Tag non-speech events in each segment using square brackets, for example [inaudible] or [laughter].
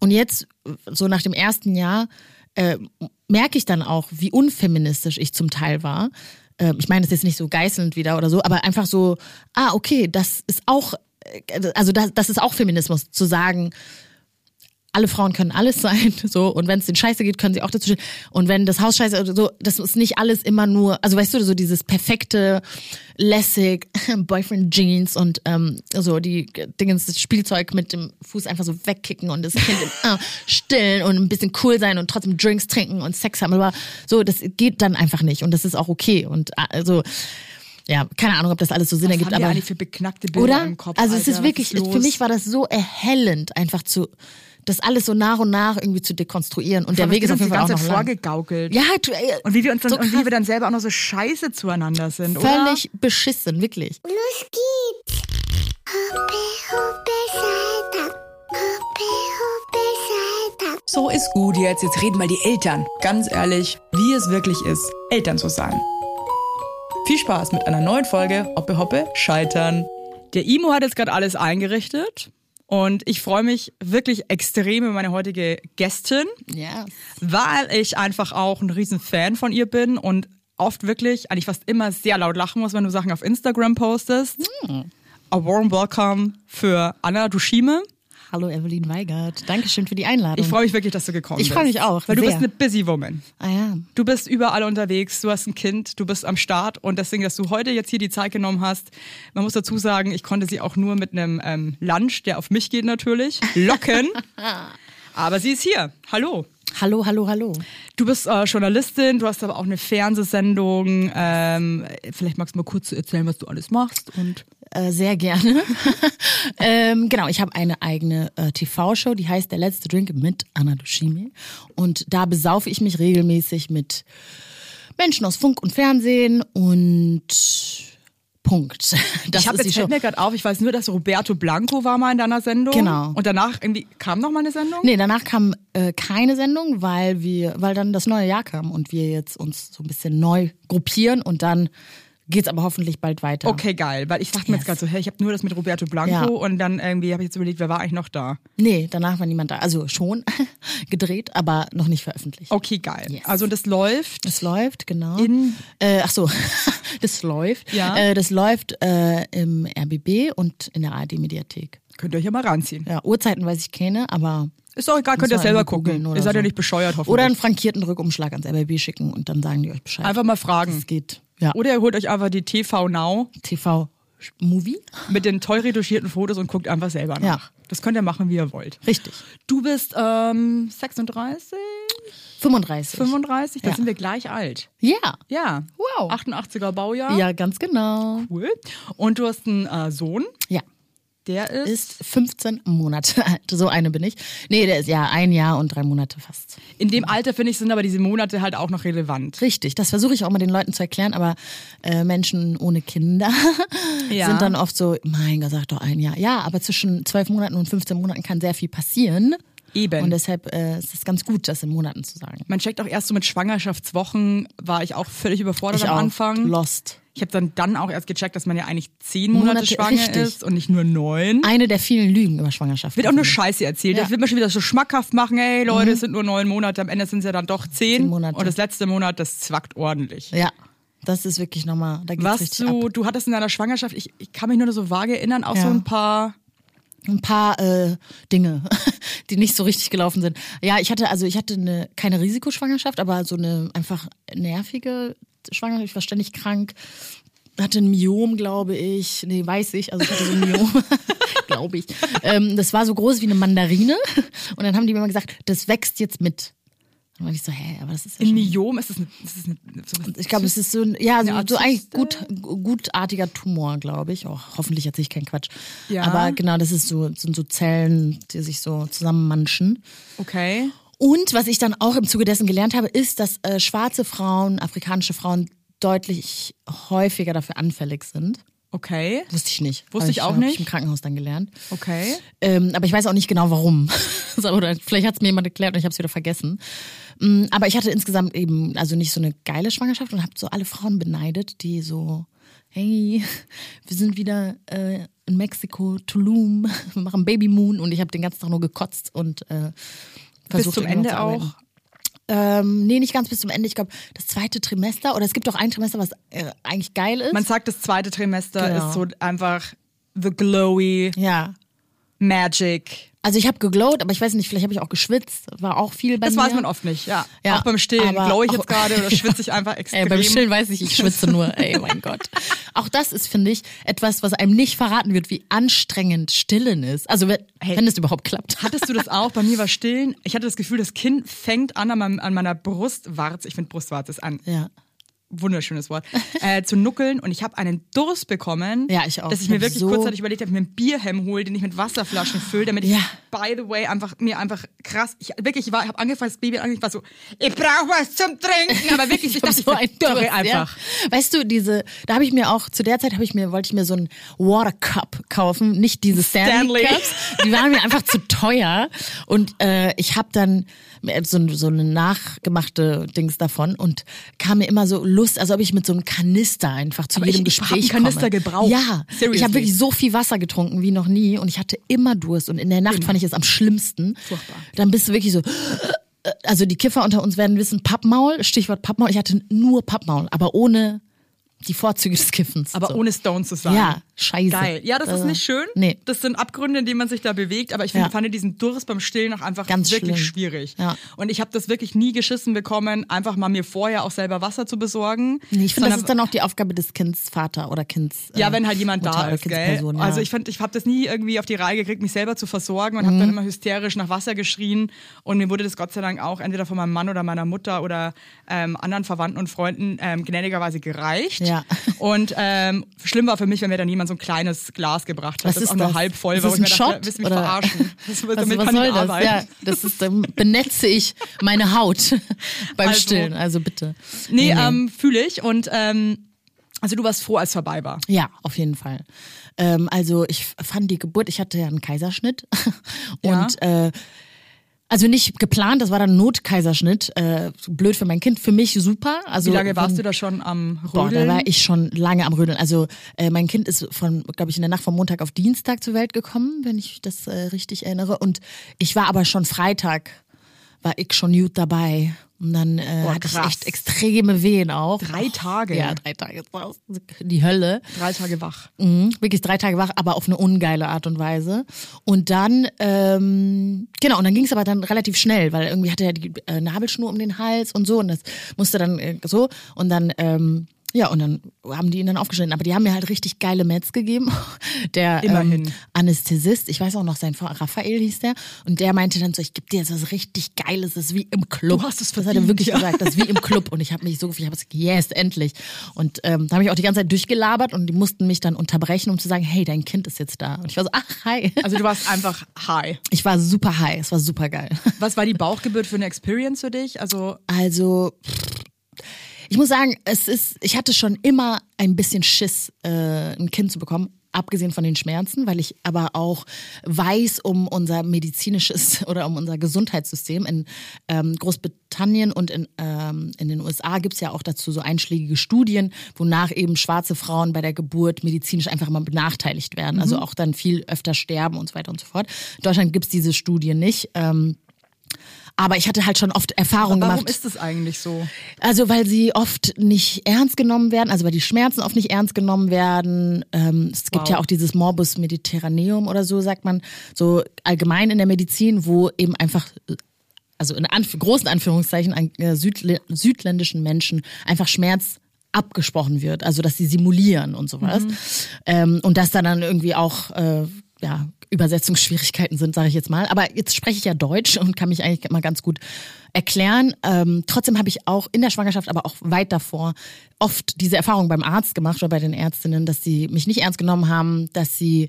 und jetzt, so nach dem ersten Jahr, äh, merke ich dann auch, wie unfeministisch ich zum Teil war. Äh, ich meine, das ist nicht so geißelnd wieder oder so, aber einfach so, ah, okay, das ist auch, äh, also das, das ist auch Feminismus, zu sagen, alle Frauen können alles sein, [laughs] so und wenn es den Scheiße geht, können sie auch dazu stehen. Und wenn das Haus scheiße oder so, das ist nicht alles immer nur, also weißt du, so dieses perfekte, lässig, [laughs] Boyfriend Jeans und ähm, so die Dingens, das Spielzeug mit dem Fuß einfach so wegkicken und das Kind im, [laughs] äh, stillen und ein bisschen cool sein und trotzdem Drinks trinken und Sex haben, aber so, das geht dann einfach nicht und das ist auch okay und äh, also ja, keine Ahnung, ob das alles so Sinn Was ergibt, haben aber für beknackte Bilder oder? im Kopf? also es Alter? ist wirklich, ist für mich war das so erhellend, einfach zu das alles so nach und nach irgendwie zu dekonstruieren. Und der Weg ist auf uns jeden Fall die auch ganze noch lang. vorgegaukelt. Ja, du, ey, Und wie wir uns dann, so und wie wir dann selber auch noch so scheiße zueinander sind, oder? völlig beschissen, wirklich. Los geht's. Hoppe, hoppe, Salta. Hoppe, hoppe, Salta. So ist gut jetzt. Jetzt reden mal die Eltern. Ganz ehrlich, wie es wirklich ist, Eltern zu sein. Viel Spaß mit einer neuen Folge Hoppe Hoppe Scheitern. Der Imo hat jetzt gerade alles eingerichtet und ich freue mich wirklich extrem über meine heutige Gästin, Ja. weil ich einfach auch ein riesen Fan von ihr bin und oft wirklich, eigentlich fast immer sehr laut lachen muss, wenn du Sachen auf Instagram postest. A warm welcome für Anna Dushime. Hallo Evelyn Weigert. Dankeschön für die Einladung. Ich freue mich wirklich, dass du gekommen Ich bist. freu mich auch, Weil du sehr. bist eine busy woman. ah ja. Du bist überall unterwegs, du hast ein Kind, du bist am Start und deswegen, dass du heute jetzt hier die Zeit genommen hast, man muss dazu sagen, ich konnte sie auch nur mit einem ähm, Lunch, der auf mich geht natürlich, locken. [laughs] Aber sie ist hier. Hallo. Hallo, hallo, hallo. Du bist äh, Journalistin, du hast aber auch eine Fernsehsendung. Ähm, vielleicht magst du mal kurz erzählen, was du alles machst. Und Äh, sehr gerne. [laughs] ähm, genau, ich habe eine eigene äh, TV-Show, die heißt Der letzte Drink mit Anna Dushime. Und da besaufe ich mich regelmäßig mit Menschen aus Funk und Fernsehen und Punkt. [laughs] Das ich habe jetzt fällt mir gerade auf, ich weiß nur, dass Roberto Blanco war mal in deiner Sendung. Genau. Und danach irgendwie kam noch mal eine Sendung. Nee, danach kam äh, keine Sendung, weil wir, weil dann das neue Jahr kam und wir jetzt uns so ein bisschen neu gruppieren und dann geht's aber hoffentlich bald weiter. Okay, geil, weil ich dachte mir jetzt Yes. gerade so, hey, ich habe nur das mit Roberto Blanco Ja. und dann irgendwie habe ich jetzt überlegt, wer war eigentlich noch da? Nee, danach war niemand da. Also schon [laughs] gedreht, aber noch nicht veröffentlicht. Okay, geil. Yes. Also das läuft. Das läuft, genau. In- äh, ach so, [laughs] das läuft. Ja. Äh, das läuft äh, im RBB und in der ARD-Mediathek. Könnt ihr euch ja mal ranziehen. Ja, Uhrzeiten weiß ich keine, aber Ist doch egal, könnt ihr selber gucken. Ihr seid ja so. nicht bescheuert, hoffentlich. oder einen frankierten Rückumschlag ans RBB schicken und dann sagen die euch Bescheid. Einfach mal fragen. Es geht. Ja. Oder ihr holt euch einfach die TV Now TV-Movie? mit den toll retuschierten Fotos und guckt einfach selber nach. Ja. Das könnt ihr machen, wie ihr wollt. Richtig. Du bist ähm, 36, 35. 35, da Ja. sind wir gleich alt. Ja. Ja. Wow. 88er Baujahr. Ja, ganz genau. Cool. Und du hast einen äh, Sohn, Ja. Der ist, Ist 15 Monate [laughs] alt. So eine bin ich. Nee, der ist ja ein Jahr und drei Monate fast. in dem Alter, finde ich, sind aber diese Monate halt auch noch relevant. Richtig, das versuche ich auch mal den Leuten zu erklären, aber äh, Menschen ohne Kinder [laughs] Ja. sind dann oft so, mein Gott, sag doch ein Jahr. Ja, aber zwischen zwölf Monaten und 15 Monaten kann sehr viel passieren. Eben. Und deshalb äh, ist es ganz gut, das in Monaten zu sagen. Man checkt auch erst so mit Schwangerschaftswochen, war ich auch völlig überfordert Ich am auch. Anfang. Lost. Ich habe dann, dann auch erst gecheckt, dass man ja eigentlich zehn Monate, Monate, schwanger richtig. ist und nicht nur neun. Eine der vielen Lügen über Schwangerschaft. Wird auch nur Scheiße erzählt. Ja. Das wird man schon wieder so schmackhaft machen. Ey, Leute, es sind nur neun Monate. Am Ende sind es ja dann doch zehn. Zehn Monate. Und das letzte Monat, das zwackt ordentlich. Ja, das ist wirklich nochmal, da geht's Was richtig du, ab. du hattest in deiner Schwangerschaft, ich, ich kann mich nur so vage erinnern, auch Ja. so ein paar. ein paar äh, Dinge, [laughs] die nicht so richtig gelaufen sind. Ja, ich hatte also ich hatte eine keine Risikoschwangerschaft, aber so eine einfach nervige Schwangerschaft. Ich war ständig krank, hatte ein Myom, glaube ich. Nee, weiß ich. Also ich hatte so ein Myom, [laughs] glaube ich. Ähm, das war so groß wie eine Mandarine. Und dann haben die mir immer gesagt, das wächst jetzt mit. Dann war ich so, hä, aber das ist ja Ein Myom, ist das, eine, ist das eine, sowas ich glaube, es ist so ein, ja, so, so eigentlich gut, gutartiger Tumor, glaube ich. Oh, hoffentlich erzähle ich keinen Quatsch. Ja. Aber genau, das ist so, sind so Zellen, die sich so zusammenmanschen. Okay. Und was ich dann auch im Zuge dessen gelernt habe, ist, dass äh, schwarze Frauen, afrikanische Frauen deutlich häufiger dafür anfällig sind. Okay. Wusste ich nicht. Wusste Hab ich auch hab nicht. Ich im Krankenhaus dann gelernt. Okay. Ähm, aber ich weiß auch nicht genau warum. [laughs] Oder vielleicht hat es mir jemand erklärt und ich habe es wieder vergessen. Mm, Aber ich hatte insgesamt eben also nicht so eine geile Schwangerschaft und habe so alle Frauen beneidet, die so, hey, wir sind wieder äh, in Mexiko, Tulum, wir [laughs] machen Baby Moon und ich habe den ganzen Tag nur gekotzt und äh, Bis versucht zum irgendwie noch Ende auch. Ähm, nee, nicht ganz bis zum Ende. Ich glaube, das zweite Trimester oder es gibt auch ein Trimester, was äh, eigentlich geil ist. Man sagt, das zweite Trimester Genau. ist so einfach the glowy ja. magic. Also ich habe geglowt, aber ich weiß nicht, vielleicht habe ich auch geschwitzt. War auch viel bei Das mir. weiß man oft nicht, ja. Ja, auch beim Stillen. Glow ich jetzt gerade oder schwitze ich einfach [laughs] Ey, extrem? beim Stillen weiß ich, ich schwitze nur. Ey, mein Gott. Auch das ist, finde ich, etwas, was einem nicht verraten wird, wie anstrengend Stillen ist. Also wenn, wenn es überhaupt klappt. Hattest du das auch? Bei mir war Stillen. Ich hatte das Gefühl, das Kind fängt an an, meinem, an meiner Brustwarze. Ich finde Brustwarze ist ein Ja. Wunderschönes Wort, [laughs] äh, zu nuckeln und ich habe einen Durst bekommen, Ja, ich auch. dass ich Ich mir wirklich so- kurzzeitig überlegt habe, ich mir einen Bierhelm hole, den ich mit Wasserflaschen fülle, damit ich, Ja. by the way, einfach mir einfach krass, ich wirklich, ich war, ich habe angefangen, das Baby angefangen, ich war so, ich brauche was zum Trinken, aber wirklich, ich, [laughs] hab dachte, ich verdürre Durst, einfach. Ja. Weißt du, diese, da habe ich mir auch, zu der Zeit habe ich mir, wollte ich mir so einen Water Cup kaufen, nicht diese Stanley, Stanley. Cups. Die waren mir einfach zu teuer. Und äh, ich habe dann so, so eine nachgemachte Dings davon und kam mir immer so Lust, als ob ich mit so einem Kanister einfach zu Aber jedem ich- ich Gespräch Kanister komme. gebraucht. Ja, Seriously. ich habe wirklich so viel Wasser getrunken wie noch nie und ich hatte immer Durst und in der Nacht fand ich es am schlimmsten. Furchtbar. Dann bist du wirklich so also die Kiffer unter uns werden wissen, Pappmaul, Stichwort Pappmaul. Ich hatte nur Pappmaul, aber ohne die Vorzüge des Kiffens. Aber so. ohne Stone zu sein. Ja, scheiße. Geil. Ja, das ist Also, nicht schön. Nee. Das sind Abgründe, in denen man sich da bewegt. Aber ich finde, Ja. fand diesen Durst beim Stillen auch einfach Ganz wirklich schlimm. schwierig. Ja. Und ich habe das wirklich nie geschissen bekommen, einfach mal mir vorher auch selber Wasser zu besorgen. Nee, ich finde, das ist dann auch die Aufgabe des Kindsvater oder Kinds. Ja, äh, wenn halt jemand Mutter da ist, gell? Ja. Also ich fand, ich habe das nie irgendwie auf die Reihe gekriegt, mich selber zu versorgen und habe Mhm. dann immer hysterisch nach Wasser geschrien. Und mir wurde das Gott sei Dank auch entweder von meinem Mann oder meiner Mutter oder ähm, anderen Verwandten und Freunden ähm, gnädigerweise gereicht. Ja. [laughs] Und ähm, schlimm war für mich, wenn mir dann jemand so ein kleines Glas gebracht hat, Was das ist auch nur das? halb voll Ist war. das wo ich ein dachte, Shot? willst du mich oder? verarschen? [laughs] Das, was, damit was kann soll ich das? arbeiten. Ja, das ist, dann benetze ich meine Haut [laughs] beim Also- Stillen. Also bitte. Nee, ähm, fühle ich. Und ähm, also du warst froh, als es vorbei war. Ja, auf jeden Fall. Ähm, also ich fand die Geburt, ich hatte ja einen Kaiserschnitt Ja. und äh, also nicht geplant, das war dann ein Notkaiserschnitt. Äh, blöd für mein Kind, für mich super. Also Wie lange warst wenn- du da schon am Boah, Rödeln? da war ich schon lange am Rödeln. Also äh, mein Kind ist von, glaube ich, in der Nacht vom Montag auf Dienstag zur Welt gekommen, wenn ich das äh, richtig erinnere. Und ich war aber schon Freitag, war ich schon gut dabei. Und dann äh, Boah, hatte ich echt extreme Wehen auch. Drei Tage? Ja, drei Tage. Die Hölle. Drei Tage wach. Mhm, wirklich drei Tage wach, aber auf eine ungeile Art und Weise. Und dann, ähm, genau, und dann ging es aber dann relativ schnell, weil irgendwie hatte er die äh, Nabelschnur um den Hals und so und das musste dann äh, so und dann, ähm, ja, und dann haben die ihn dann aufgeschnitten. Aber die haben mir halt richtig geile Meds gegeben. [laughs] Der Immerhin. Ähm, Anästhesist, ich weiß auch noch, sein Vater, Raphael hieß der, und der meinte dann so, ich gebe dir jetzt was richtig Geiles, das ist wie im Club. Du hast es Das hat er verdient, wirklich ja. gesagt, das ist wie im [laughs] Club. Und ich habe mich so gefühlt, ich habe gesagt, yes, endlich. Und ähm, da habe ich auch die ganze Zeit durchgelabert und die mussten mich dann unterbrechen, um zu sagen, hey, dein Kind ist jetzt da. Und ich war so, ach, hi. Also du warst einfach high. Ich war super high, es war super geil. Was war die Bauchgeburt für eine Experience für dich? Also Also, ich muss sagen, es ist, ich hatte schon immer ein bisschen Schiss, äh, ein Kind zu bekommen. Abgesehen von den Schmerzen, weil ich aber auch weiß um unser medizinisches [laughs] oder um unser Gesundheitssystem. In ähm, Großbritannien und in, ähm, in den USA gibt's ja auch dazu so einschlägige Studien, wonach eben schwarze Frauen bei der Geburt medizinisch einfach immer benachteiligt werden. Also auch dann viel öfter sterben und so weiter und so fort. In Deutschland gibt's diese Studien nicht. Ähm, aber ich hatte halt schon oft Erfahrungen warum gemacht. ist das eigentlich so? Also weil sie oft nicht ernst genommen werden, also weil die Schmerzen oft nicht ernst genommen werden. Ähm, es gibt Wow. ja auch dieses Morbus Mediterraneum oder so, sagt man, so allgemein in der Medizin, wo eben einfach, also in Anf großen Anführungszeichen, an äh, südlä südländischen Menschen einfach Schmerz abgesprochen wird, also dass sie simulieren und sowas. Ähm, und dass da dann irgendwie auch äh, ja, Übersetzungsschwierigkeiten sind, sage ich jetzt mal. Aber jetzt spreche ich ja Deutsch und kann mich eigentlich mal ganz gut erklären. Ähm, trotzdem habe ich auch in der Schwangerschaft, aber auch weit davor, oft diese Erfahrung beim Arzt gemacht oder bei den Ärztinnen, dass sie mich nicht ernst genommen haben, dass sie,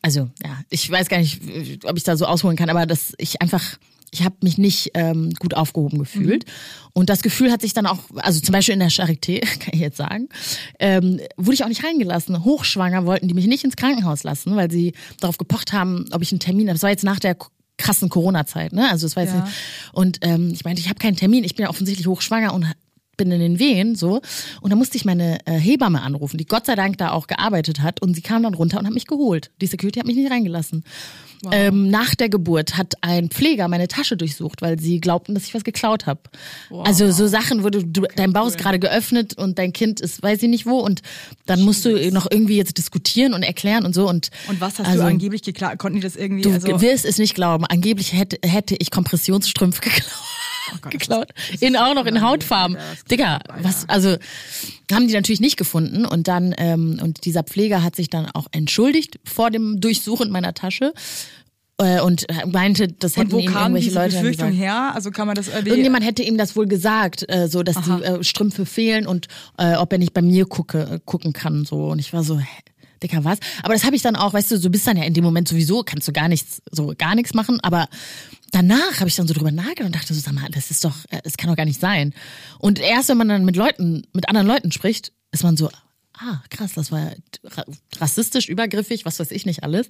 also ja, ich weiß gar nicht, ob ich da so ausholen kann, aber dass ich einfach ich habe mich nicht ähm, gut aufgehoben gefühlt. Und das Gefühl hat sich dann auch, also zum Beispiel in der Charité, [laughs] kann ich jetzt sagen, ähm, wurde ich auch nicht reingelassen. Hochschwanger wollten die mich nicht ins Krankenhaus lassen, weil sie darauf gepocht haben, ob ich einen Termin habe. Das war jetzt nach der krassen Corona-Zeit, ne? Also das war jetzt Ja. nicht, und ähm, ich meinte, ich habe keinen Termin, ich bin ja offensichtlich hochschwanger und bin in den Wehen so und da musste ich meine äh, Hebamme anrufen, die Gott sei Dank da auch gearbeitet hat und sie kam dann runter und hat mich geholt. Die Security hat mich nicht reingelassen. Ähm, nach der Geburt hat ein Pfleger meine Tasche durchsucht, weil sie glaubten, dass ich was geklaut habe. Also so Sachen, wo du, du dein Bauch ist gerade geöffnet und dein Kind ist, weiß ich nicht wo und dann musst du noch irgendwie jetzt diskutieren und erklären und so und Und was hast also, du angeblich geklagt? Konnten die das irgendwie? Du also, wirst es nicht glauben. Angeblich hätte, hätte ich Kompressionsstrümpfe [laughs] geklaut. Oh geklaut. In auch noch in Hautfarben. Digga, was, also haben die natürlich nicht gefunden und dann ähm, und dieser Pfleger hat sich dann auch entschuldigt vor dem Durchsuchen meiner Tasche äh, und meinte, das hätten und wo ihm kam irgendwelche diese Leute Befürchtung gesagt. her? Also kann man das irgendwie... Irgendjemand hätte ihm das wohl gesagt, äh, so dass Aha. die äh, Strümpfe fehlen und äh, ob er nicht bei mir gucke, äh, gucken kann so und ich war so hä, Dicker, was? Aber das habe ich dann auch, weißt du, du bist dann ja in dem Moment sowieso, kannst du gar nichts, so gar nichts machen, aber danach habe ich dann so drüber nachgedacht und dachte so, sag mal, das ist doch, äh, das kann doch gar nicht sein. Und erst wenn man dann mit Leuten, mit anderen Leuten spricht, ist man so, ah, krass, das war ra- rassistisch, übergriffig, was weiß ich nicht alles.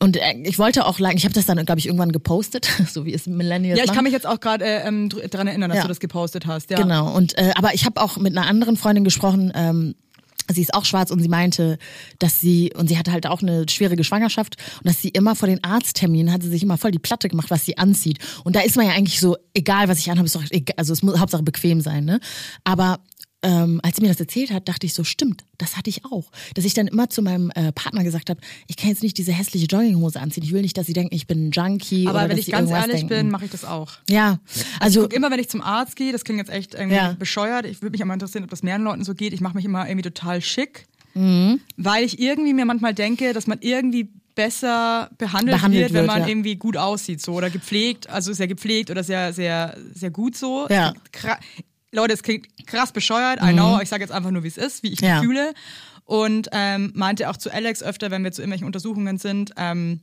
Und äh, ich wollte auch lang, ich habe das dann, glaube ich, irgendwann gepostet, [laughs] so wie es Millennials ja, ich kann mich jetzt auch gerade äh, ähm, dran erinnern, dass Ja. du das gepostet hast. Ja. Genau. Und äh, aber ich habe auch mit einer anderen Freundin gesprochen. Ähm, sie ist auch schwarz und sie meinte, dass sie und sie hatte halt auch eine schwierige Schwangerschaft und dass sie immer vor den Arztterminen hat sie sich immer voll die Platte gemacht, was sie anzieht. Und da ist man ja eigentlich so, egal was ich anhabe, ist doch egal, also es muss Hauptsache bequem sein, ne? Aber ähm, als sie mir das erzählt hat, dachte ich so, stimmt, das hatte ich auch. Dass ich dann immer zu meinem äh, Partner gesagt habe, ich kann jetzt nicht diese hässliche Jogginghose anziehen. Ich will nicht, dass sie denken, ich bin ein Junkie. Aber wenn ich ganz ehrlich denken. bin, mache ich das auch. Ja, also Guck immer, wenn ich zum Arzt gehe, das klingt jetzt echt irgendwie Ja. bescheuert. Ich würde mich immer interessieren, ob das mehreren Leuten so geht. Ich mache mich immer irgendwie total schick, Mhm. weil ich irgendwie mir manchmal denke, dass man irgendwie besser behandelt, Behandelt wird, wenn man ja. irgendwie gut aussieht, so oder gepflegt, also sehr gepflegt oder sehr, sehr, sehr gut so. Ja. Leute, es klingt krass bescheuert, I know, ich sage jetzt einfach nur, wie es ist, wie ich mich Mhm. Ja. fühle. Und ähm, meinte auch zu Alex öfter, wenn wir zu irgendwelchen Untersuchungen sind, ähm,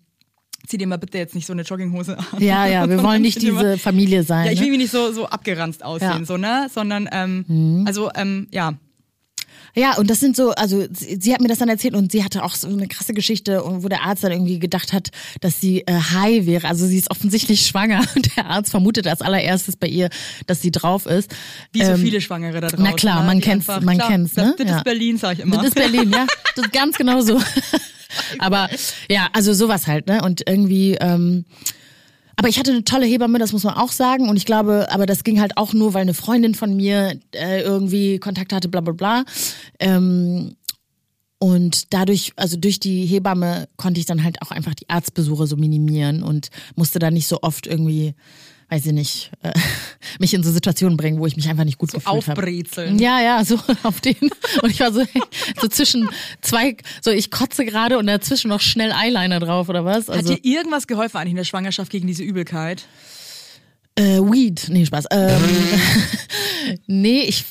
zieh dir mal bitte jetzt nicht so eine Jogginghose an. Ja, ja, wir wollen [laughs] nicht diese Familie sein. ja, ich ne? will mich nicht so, so abgeranzt aussehen, Ja. Mhm. so, ne? Sondern, ähm, also, ähm, ja. Ja, und das sind so, also sie, sie hat mir das dann erzählt und sie hatte auch so eine krasse Geschichte, wo der Arzt dann irgendwie gedacht hat, dass sie äh, high wäre. Also sie ist offensichtlich [laughs] schwanger und der Arzt vermutet als allererstes bei ihr, dass sie drauf ist. Wie so Ähm, viele Schwangere da draußen. na klar, ne? man kennt's- einfach- man klar, kennt's, Das, ne? das Ja. ist Berlin, sag ich immer. Das ist Berlin, ja. [laughs] Das ist ganz genau so. [laughs] Aber ja, also sowas halt, ne? Und irgendwie, ähm, aber ich hatte eine tolle Hebamme, das muss man auch sagen. Und ich glaube, aber das ging halt auch nur, weil eine Freundin von mir äh, irgendwie Kontakt hatte, bla bla bla. Ähm, und dadurch, also durch die Hebamme konnte ich dann halt auch einfach die Arztbesuche so minimieren und musste dann nicht so oft irgendwie, weiß ich nicht, äh, [laughs] mich in so Situationen bringen, wo ich mich einfach nicht gut gefühlt habe. Aufbrezeln. Ja, ja, so [laughs] auf den. Und ich war so, [laughs] so zwischen zwei, so ich kotze gerade und dazwischen noch schnell Eyeliner drauf oder was? Hat Also dir irgendwas geholfen eigentlich in der Schwangerschaft gegen diese Übelkeit? Äh, Weed, nee, Spaß. Ähm, [laughs] nee, ich,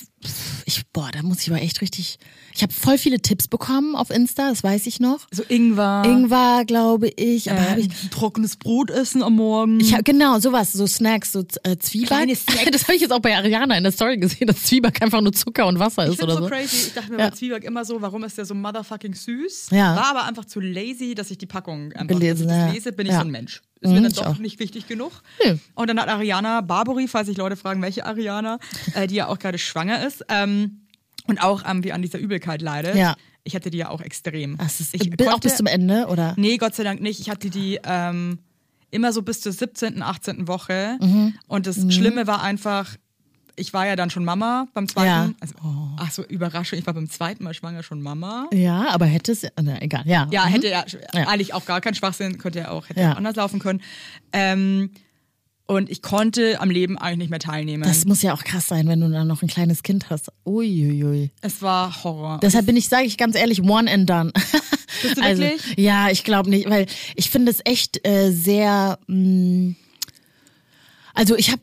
ich, boah, da muss ich aber echt richtig. Ich habe voll viele Tipps bekommen auf Insta, das weiß ich noch. So Ingwer. Ingwer, glaube ich, aber äh, habe ich. trockenes Brot essen am Morgen. Ich hab, genau, sowas, so Snacks, so äh, Zwieback. Kleine [laughs] Snacks. Das habe ich jetzt auch bei Ariana in der Story gesehen, dass Zwieback einfach nur Zucker und Wasser Ich ist oder so so. crazy. Ich dachte mir Ja. bei Zwieback immer so, warum ist der so motherfucking süß? Ja. War aber einfach zu lazy, dass ich die Packung einfach Gelesen, dass ich das lese, bin ich Ja. so ein Mensch. Ist Mhm, mir dann ich doch auch. nicht wichtig genug. Nö. Und dann hat Ariana Barbary, falls sich Leute fragen, welche Ariana, [laughs] äh, die ja auch gerade schwanger ist ähm, und auch ähm, wie an dieser Übelkeit leidet. Ja. Ich hatte die ja auch extrem. Ach, ist, ich bi- auch konnte- bis zum Ende, oder? Nee, Gott sei Dank nicht. Ich hatte die ähm, immer so bis zur 17., 18. Woche. Mhm. Und das Schlimme war einfach, ich war ja dann schon Mama beim zweiten. Ja. Also, Ach so, Überraschung, ich war beim zweiten Mal schwanger schon Mama. Ja, aber hätte es, na, egal, ja. Ja, Mhm. hätte ja, Ja. eigentlich auch gar kein Schwachsinn, könnte ja auch, hätte Ja. auch anders laufen können. Ähm, und ich konnte am Leben eigentlich nicht mehr teilnehmen. Das muss ja auch krass sein, wenn du dann noch ein kleines Kind hast. Uiuiui. es war Horror. Deshalb bin ich, sage ich ganz ehrlich, one and done. Bist du [laughs] also, wirklich? Ja, ich glaube nicht, weil ich finde es echt äh, sehr. Mh, also ich habe,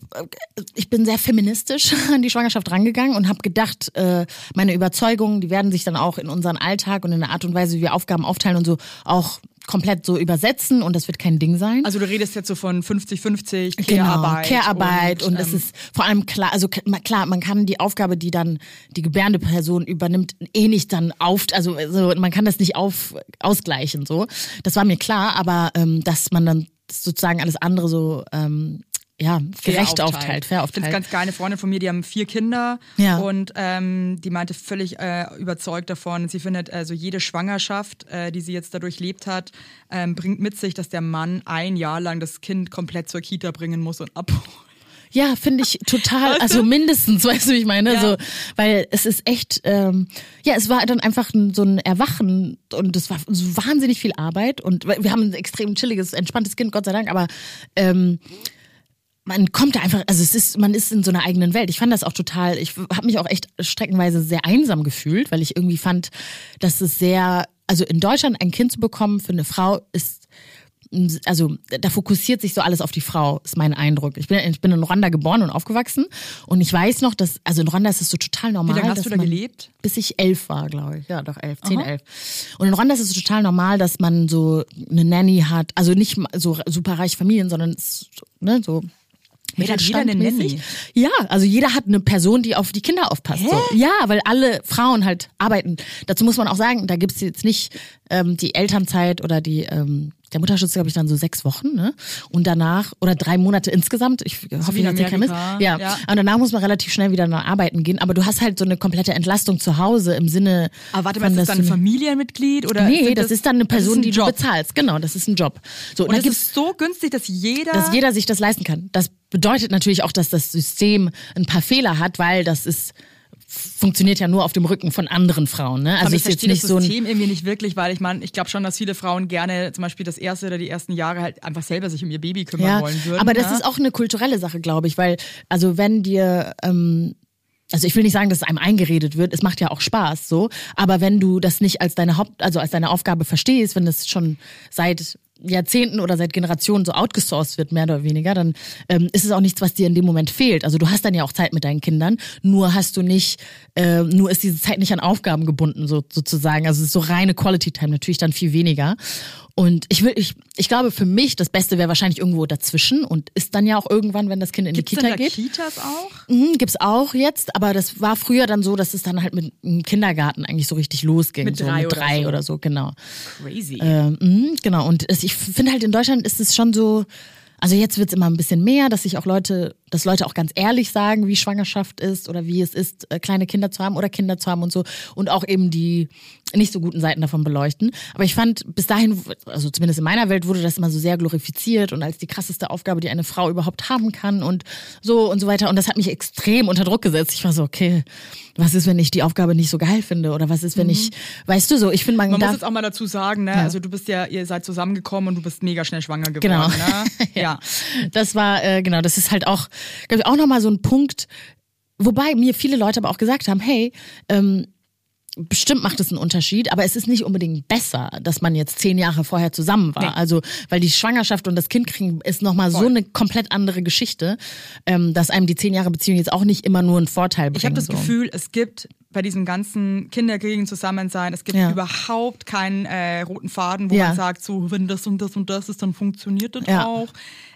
ich bin sehr feministisch [laughs] an die Schwangerschaft rangegangen und habe gedacht, äh, meine Überzeugungen, die werden sich dann auch in unseren Alltag und in der Art und Weise, wie wir Aufgaben aufteilen und so auch komplett so übersetzen und das wird kein Ding sein. also du redest jetzt so von 50-50 Care-Arbeit. Genau, Care-Arbeit und, ähm, es ist vor allem klar, also klar, man kann die Aufgabe, die dann die gebärende Person übernimmt, eh nicht dann auf, also so, man kann das nicht auf ausgleichen so. Das war mir klar, aber ähm, dass man dann sozusagen alles andere so ähm, ja, gerecht aufteilt, fair Ich finde aufteilt. ganz geil. Eine Freundin von mir, die haben vier Kinder Ja. und ähm, die meinte völlig äh, überzeugt davon. Sie findet also jede Schwangerschaft, äh, die sie jetzt dadurch lebt hat, ähm, bringt mit sich, dass der Mann ein Jahr lang das Kind komplett zur Kita bringen muss und abholen. Ja, finde ich total, also mindestens, weißt du, wie ich meine, Ja. so, weil es ist echt, ähm, ja, es war dann einfach ein, so ein Erwachen und es war so wahnsinnig viel Arbeit und wir haben ein extrem chilliges, entspanntes Kind, Gott sei Dank, aber ähm, man kommt da einfach, also es ist, man ist in so einer eigenen Welt. Ich fand das auch total, ich habe mich auch echt streckenweise sehr einsam gefühlt, weil ich irgendwie fand, dass es sehr, also in Deutschland ein Kind zu bekommen für eine Frau ist also da fokussiert sich so alles auf die Frau, ist mein Eindruck. Ich bin, ich bin in Rwanda geboren und aufgewachsen und ich weiß noch, dass, also in Rwanda ist es so total normal. Wie lange hast dass du da man, gelebt? Bis ich elf war, glaube ich. Ja, doch elf, zehn, elf. Und in Rwanda ist es total normal, dass man so eine Nanny hat, also nicht so super reiche Familien, sondern ne, so Hat jeder eine. Nanny. Ja, also jeder hat eine Person, die auf die Kinder aufpasst. So. Ja, weil alle Frauen halt arbeiten. Dazu muss man auch sagen, da gibt's jetzt nicht ähm, die Elternzeit oder die ähm, der Mutterschutz, glaube ich, dann so sechs Wochen, ne? Und danach, oder drei Monate insgesamt, ich hoffe, wie ich in erzähle keinen Mist. Ja. Ja. Und danach muss man relativ schnell wieder nach arbeiten gehen. Aber du hast halt so eine komplette Entlastung zu Hause im Sinne. Aber warte mal, von, ist das dann ein Familienmitglied oder? Nee, sind das, ist dann eine das Person, ein die Job. du bezahlst. Genau, das ist ein Job. So, Und da das ist so günstig, dass jeder. dass jeder sich das leisten kann. Das bedeutet natürlich auch, dass das System ein paar Fehler hat, weil das ist funktioniert ja nur auf dem Rücken von anderen Frauen. Ne? Also aber ich ist jetzt verstehe nicht das so ein System irgendwie nicht wirklich, weil ich meine, ich glaube schon, dass viele Frauen gerne zum Beispiel das erste oder die ersten Jahre halt einfach selber sich um ihr Baby kümmern ja, wollen würden. aber das ne? ist auch eine kulturelle Sache, glaube ich, weil also wenn dir ähm, also ich will nicht sagen, dass es einem eingeredet wird, es macht ja auch Spaß so, aber wenn du das nicht als deine Haupt also als deine Aufgabe verstehst, wenn das schon seit Jahrzehnten oder seit Generationen so outgesourced wird, mehr oder weniger, dann ähm, ist es auch nichts, was dir in dem Moment fehlt. Also du hast dann ja auch Zeit mit deinen Kindern, nur hast du nicht, äh, nur ist diese Zeit nicht an Aufgaben gebunden, so, sozusagen. Also es ist so reine Quality Time, natürlich dann viel weniger. Und ich will, ich, ich glaube, für mich das Beste wäre wahrscheinlich irgendwo dazwischen und ist dann ja auch irgendwann, wenn das Kind in Gibt's die Kita geht. Kitas auch? Mhm, gibt's auch jetzt, aber das war früher dann so, dass es dann halt mit dem Kindergarten eigentlich so richtig losging. Mit so drei mit oder drei so. oder so, genau. Crazy. Ähm, mhm, genau, und es, ich finde halt in Deutschland ist es schon so, also jetzt wird's immer ein bisschen mehr, dass sich auch Leute, dass Leute auch ganz ehrlich sagen, wie Schwangerschaft ist oder wie es ist, äh, kleine Kinder zu haben oder Kinder zu haben und so und auch eben die nicht so guten Seiten davon beleuchten. Aber ich fand, bis dahin, also zumindest in meiner Welt, wurde das immer so sehr glorifiziert und als die krasseste Aufgabe, die eine Frau überhaupt haben kann und so und so weiter. Und das hat mich extrem unter Druck gesetzt. Ich war so, okay, was ist, wenn ich die Aufgabe nicht so geil finde? Oder was ist, wenn ich, weißt du so, ich finde, man, Man muss jetzt auch mal dazu sagen, ne? Also du bist ja, ihr seid zusammengekommen und du bist mega schnell schwanger geworden. Genau. Ne? [laughs] ja. Das war, äh, genau, das ist halt auch, glaube ich, auch nochmal so ein Punkt, wobei mir viele Leute aber auch gesagt haben, hey, ähm, bestimmt macht es einen Unterschied, aber es ist nicht unbedingt besser, dass man jetzt zehn Jahre vorher zusammen war. Nee. Also, weil die Schwangerschaft und das Kindkriegen ist nochmal so eine komplett andere Geschichte, ähm, dass einem die zehn Jahre Beziehung jetzt auch nicht immer nur einen Vorteil bringen. Ich habe das so. Gefühl, es gibt bei diesem ganzen Kinderkriegen Zusammensein, es gibt Ja. überhaupt keinen äh, roten Faden, wo Ja. man sagt, so wenn das und das und das ist, dann funktioniert das Ja. auch.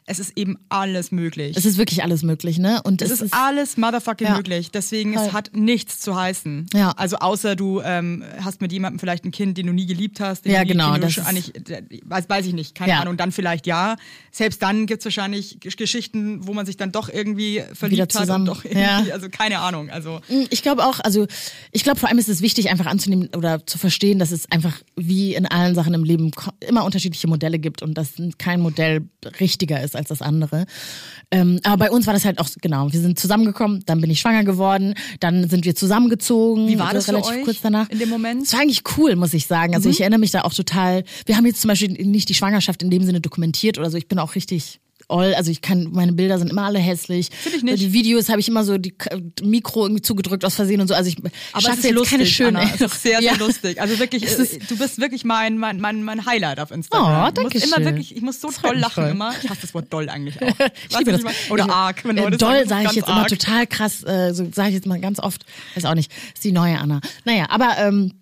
Es ist eben alles möglich. Es ist wirklich alles möglich, ne? Und Es es, ist alles motherfucking Ja. möglich. Deswegen, Voll. es hat nichts zu heißen. Ja. Also außer du ähm, hast mit jemandem vielleicht ein Kind, den du nie geliebt hast. Den Ja, du, genau, Den das schon ist- eigentlich, äh, weiß, weiß ich nicht, keine Ja. Ahnung. Dann vielleicht ja. Selbst dann gibt's wahrscheinlich Gesch- Geschichten, wo man sich dann doch irgendwie verliebt hat zusammen. und doch irgendwie, Ja. also keine Ahnung. Also Ich glaube auch, also ich glaube vor allem ist es wichtig, einfach anzunehmen oder zu verstehen, dass es einfach wie in allen Sachen im Leben immer unterschiedliche Modelle gibt und dass kein Modell richtiger ist als das andere. Ähm, aber bei uns war das halt auch genau. Wir sind zusammengekommen, dann bin ich schwanger geworden, dann sind wir zusammengezogen. Wie war das für relativ euch kurz danach? in dem Moment? Es war eigentlich cool, muss ich sagen. Mhm. Also ich erinnere mich da auch total. Wir haben jetzt zum Beispiel nicht die Schwangerschaft in dem Sinne dokumentiert oder so. Ich bin auch richtig all, also ich kann, meine Bilder sind immer alle hässlich. ich nicht. Die Videos habe ich immer so die Mikro irgendwie zugedrückt aus Versehen und so. Also ich Aber es ist jetzt lustig, keine schöne. Anna. Es ist sehr, sehr [laughs] Ja. lustig. Also wirklich, Es ist- du bist wirklich mein, mein, mein, mein Highlight auf Instagram. Oh, ich danke muss immer schön. wirklich, ich muss so Das mich lachen voll. immer. Ich hasse das Wort doll eigentlich [laughs] auch. Ich liebe das. Oder Ich- arg, wenn äh, Doll sage ich jetzt immer arg. total krass, äh, so sage ich jetzt mal ganz oft, weiß auch nicht, ist die neue Anna. Naja, aber ähm,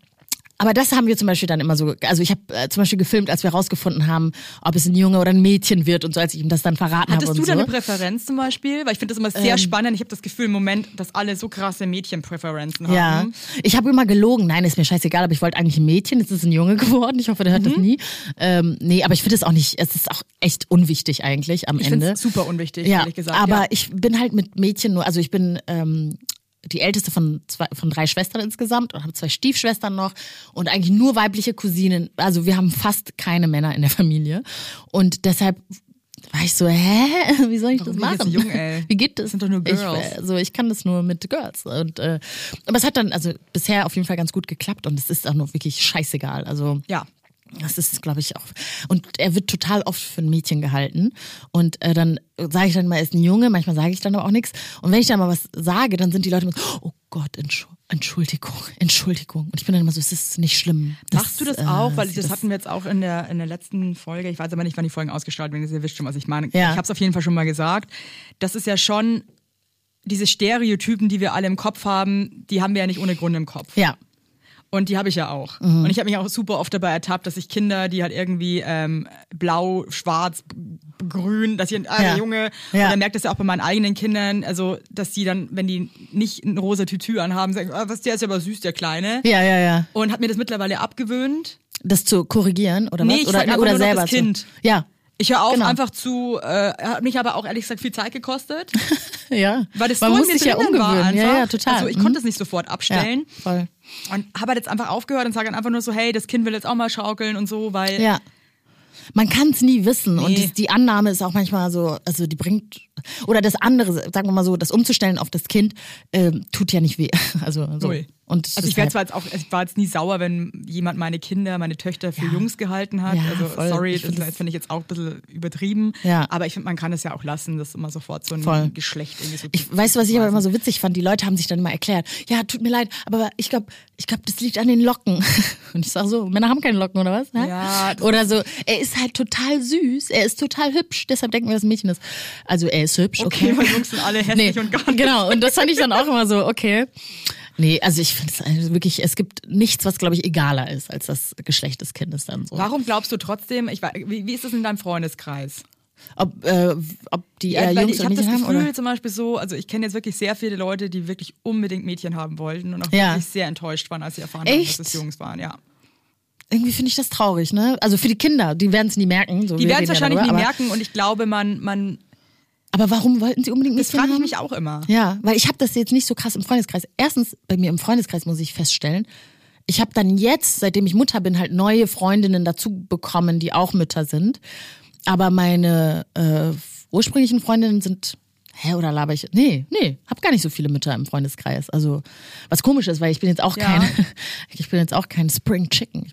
Aber das haben wir zum Beispiel dann immer so, also ich habe äh, zum Beispiel gefilmt, als wir rausgefunden haben, ob es ein Junge oder ein Mädchen wird und so, als ich ihm das dann verraten habe Hattest und du da so. eine Präferenz zum Beispiel? Weil ich finde das immer sehr spannend. Ich habe das Gefühl im Moment, dass alle so krasse Mädchenpräferenzen haben. Ja, ich habe immer gelogen. Nein, ist mir scheißegal, aber ich wollte eigentlich ein Mädchen. Jetzt ist es ein Junge [laughs] geworden. Ich hoffe, der hört Mhm. das nie. Ähm, nee, aber ich finde es auch nicht, es ist auch echt unwichtig eigentlich am Ich Ende. es super unwichtig, ja, ehrlich gesagt. aber ja. ich bin halt mit Mädchen nur, also ich bin ähm, die älteste von zwei, von drei Schwestern insgesamt und habe zwei Stiefschwestern noch und eigentlich nur weibliche Cousinen. Also wir haben fast keine Männer in der Familie und deshalb war ich so, hä, [laughs] wie soll ich Warum das ich machen? ey? [laughs] Wie geht das? Das sind doch nur Ich, Girls. äh, so, ich kann das nur mit Girls und äh, aber es hat dann also bisher auf jeden Fall ganz gut geklappt und es ist auch noch wirklich scheißegal. Also ja. Das ist, glaube ich, auch. Und er wird total oft für ein Mädchen gehalten. Und äh, dann sage ich dann mal, er ist ein Junge, manchmal sage ich dann aber auch nichts. Und wenn ich dann mal was sage, dann sind die Leute immer so, oh Gott, Entschu Entschuldigung, [laughs] Entschuldigung. Und ich bin dann immer so, es ist nicht schlimm. Das, Machst du das äh, auch? Weil das, hatten wir jetzt auch in der, in der letzten Folge. Ich weiß aber nicht, wann die Folgen ausgestrahlt werden. Ihr wisst schon, was ich meine. Ja. Ich habe es auf jeden Fall schon mal gesagt. Das ist ja schon diese Stereotypen, die wir alle im Kopf haben, die haben wir ja nicht ohne Grund im Kopf. Ja. Und die habe ich ja auch. Mhm. Und ich habe mich auch super oft dabei ertappt, dass ich Kinder, die halt irgendwie ähm, blau, schwarz, grün, dass ich ah, Ja. Junge, Ja. oder merkt das ja auch bei meinen eigenen Kindern, also dass die dann, wenn die nicht ein rosa Tütü anhaben, sagen, ah, was, der ist ja aber süß, der Kleine. Ja, ja, ja. Und hat mir das mittlerweile abgewöhnt. Das zu korrigieren oder Nee, was? ich Oder, einfach oder noch selber das zu- Kind. Ja. Ich höre auf Genau. einfach zu, äh, hat mich aber auch ehrlich gesagt viel Zeit gekostet, [laughs] Ja. weil das Man so muss sich ja umgewöhnen. Ja, ja, total. Also ich Mhm. konnte es nicht sofort abstellen. Ja, voll. Und habe halt jetzt einfach aufgehört und sage dann einfach nur so, hey, das Kind will jetzt auch mal schaukeln und so, weil Ja. Man kann es nie wissen und Nee. das, die Annahme ist auch manchmal so, also die bringt oder das andere, sagen wir mal so, das umzustellen auf das Kind ähm, tut ja nicht weh. [laughs] Also so. Null. Und Also ich deshalb- zwar jetzt auch, ich war jetzt nie sauer, wenn jemand meine Kinder, meine Töchter für Jungs gehalten hat. Ja, also voll. sorry, Ich das find das- finde ich jetzt auch ein bisschen übertrieben. Ja. Aber ich finde, man kann es ja auch lassen, das immer sofort so ein Voll. Geschlecht irgendwie so Ich weißt du, was ich aber immer so witzig fand? Die Leute haben sich dann immer erklärt, ja, tut mir leid, aber ich glaube, ich glaube, das liegt an den Locken. [laughs] Und ich sag so, Männer haben keine Locken oder was? Hä? Ja, Oder so, er ist halt total süß, er ist total hübsch, deshalb denken wir, dass ein Mädchen ist. Also er ist hübsch, okay. Okay, weil Jungs sind alle [laughs] hässlich und gar nicht. Genau, und das fand ich dann auch immer so, okay. Nee, also ich finde es also wirklich, es gibt nichts, was, glaube ich, egaler ist als das Geschlecht des Kindes dann so. Warum glaubst du trotzdem, ich, wie, wie ist das in deinem Freundeskreis? Ob, äh, ob die Ja, eher weil Jungs ich oder habe das Gefühl haben? Oder? zum Beispiel so, also ich kenne jetzt wirklich sehr viele Leute, die wirklich unbedingt Mädchen haben wollten und auch Ja. wirklich sehr enttäuscht waren, als sie erfahren haben, Echt? dass es Jungs waren, ja. Irgendwie finde ich das traurig, ne? Also für die Kinder, die werden es nie merken. So, Die werden es wahrscheinlich darüber, nie merken und ich glaube, man, man Aber warum wollten sie unbedingt das frage ich haben? mich auch immer. Ja, weil ich habe das jetzt nicht so krass im Freundeskreis. Erstens, bei mir im Freundeskreis muss ich feststellen, ich habe dann jetzt, seitdem ich Mutter bin, halt neue Freundinnen dazu bekommen, die auch Mütter sind. Aber meine äh, ursprünglichen Freundinnen sind Hä, oder laber ich? Nee, nee, hab gar nicht so viele Mütter im Freundeskreis. Also, was komisch ist, weil ich bin jetzt auch Ja. kein, [laughs] ich bin jetzt auch kein Spring Chicken.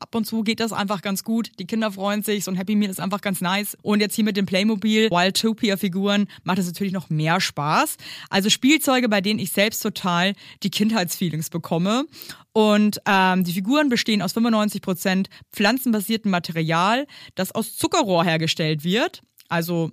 Ab und zu geht das einfach ganz gut. Die Kinder freuen sich. So ein Happy Meal ist einfach ganz nice. Und jetzt hier mit den Playmobil Wildtopia-Figuren macht es natürlich noch mehr Spaß. Also Spielzeuge, bei denen ich selbst total die Kindheitsfeelings bekomme. Und ähm, die Figuren bestehen aus 95% pflanzenbasiertem Material, das aus Zuckerrohr hergestellt wird. Also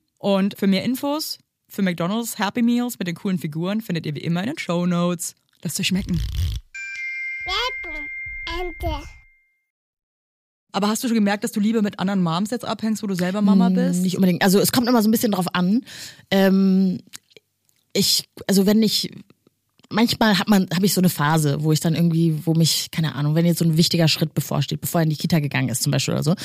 Und für mehr Infos für McDonald's Happy Meals mit den coolen Figuren findet ihr wie immer in den Show Notes. Lasst euch schmecken. Aber hast du schon gemerkt, dass du lieber mit anderen Moms jetzt abhängst, wo du selber Mama bist? Hm, Nicht unbedingt. Also es kommt immer so ein bisschen drauf an. Ähm, ich, also wenn ich manchmal hat man, habe ich so eine Phase, wo ich dann irgendwie, wo mich, keine Ahnung, wenn jetzt so ein wichtiger Schritt bevorsteht, bevor er in die Kita gegangen ist zum Beispiel oder so,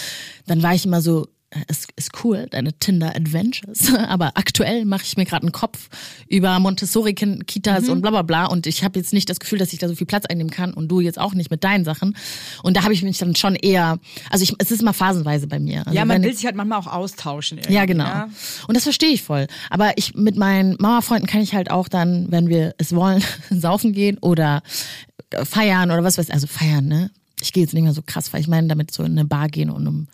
dann war ich immer so, es ist cool, deine Tinder Adventures. [laughs] Aber aktuell mache ich mir gerade einen Kopf über Montessori-Kitas Mhm. und bla bla bla. Und ich habe jetzt nicht das Gefühl, dass ich da so viel Platz einnehmen kann und du jetzt auch nicht mit deinen Sachen. Und da habe ich mich dann schon eher, also ich, es ist mal phasenweise bei mir. Also Ja, man will sich halt manchmal auch austauschen. Irgendwie, ja, genau. Ja? Und das verstehe ich voll. Aber ich mit meinen Mama-Freunden kann ich halt auch dann, wenn wir es wollen, [laughs] saufen gehen oder äh, feiern oder was weiß ich. Also feiern, ne? Ich gehe jetzt nicht mehr so krass feiern. Ich meine damit so in eine Bar gehen und um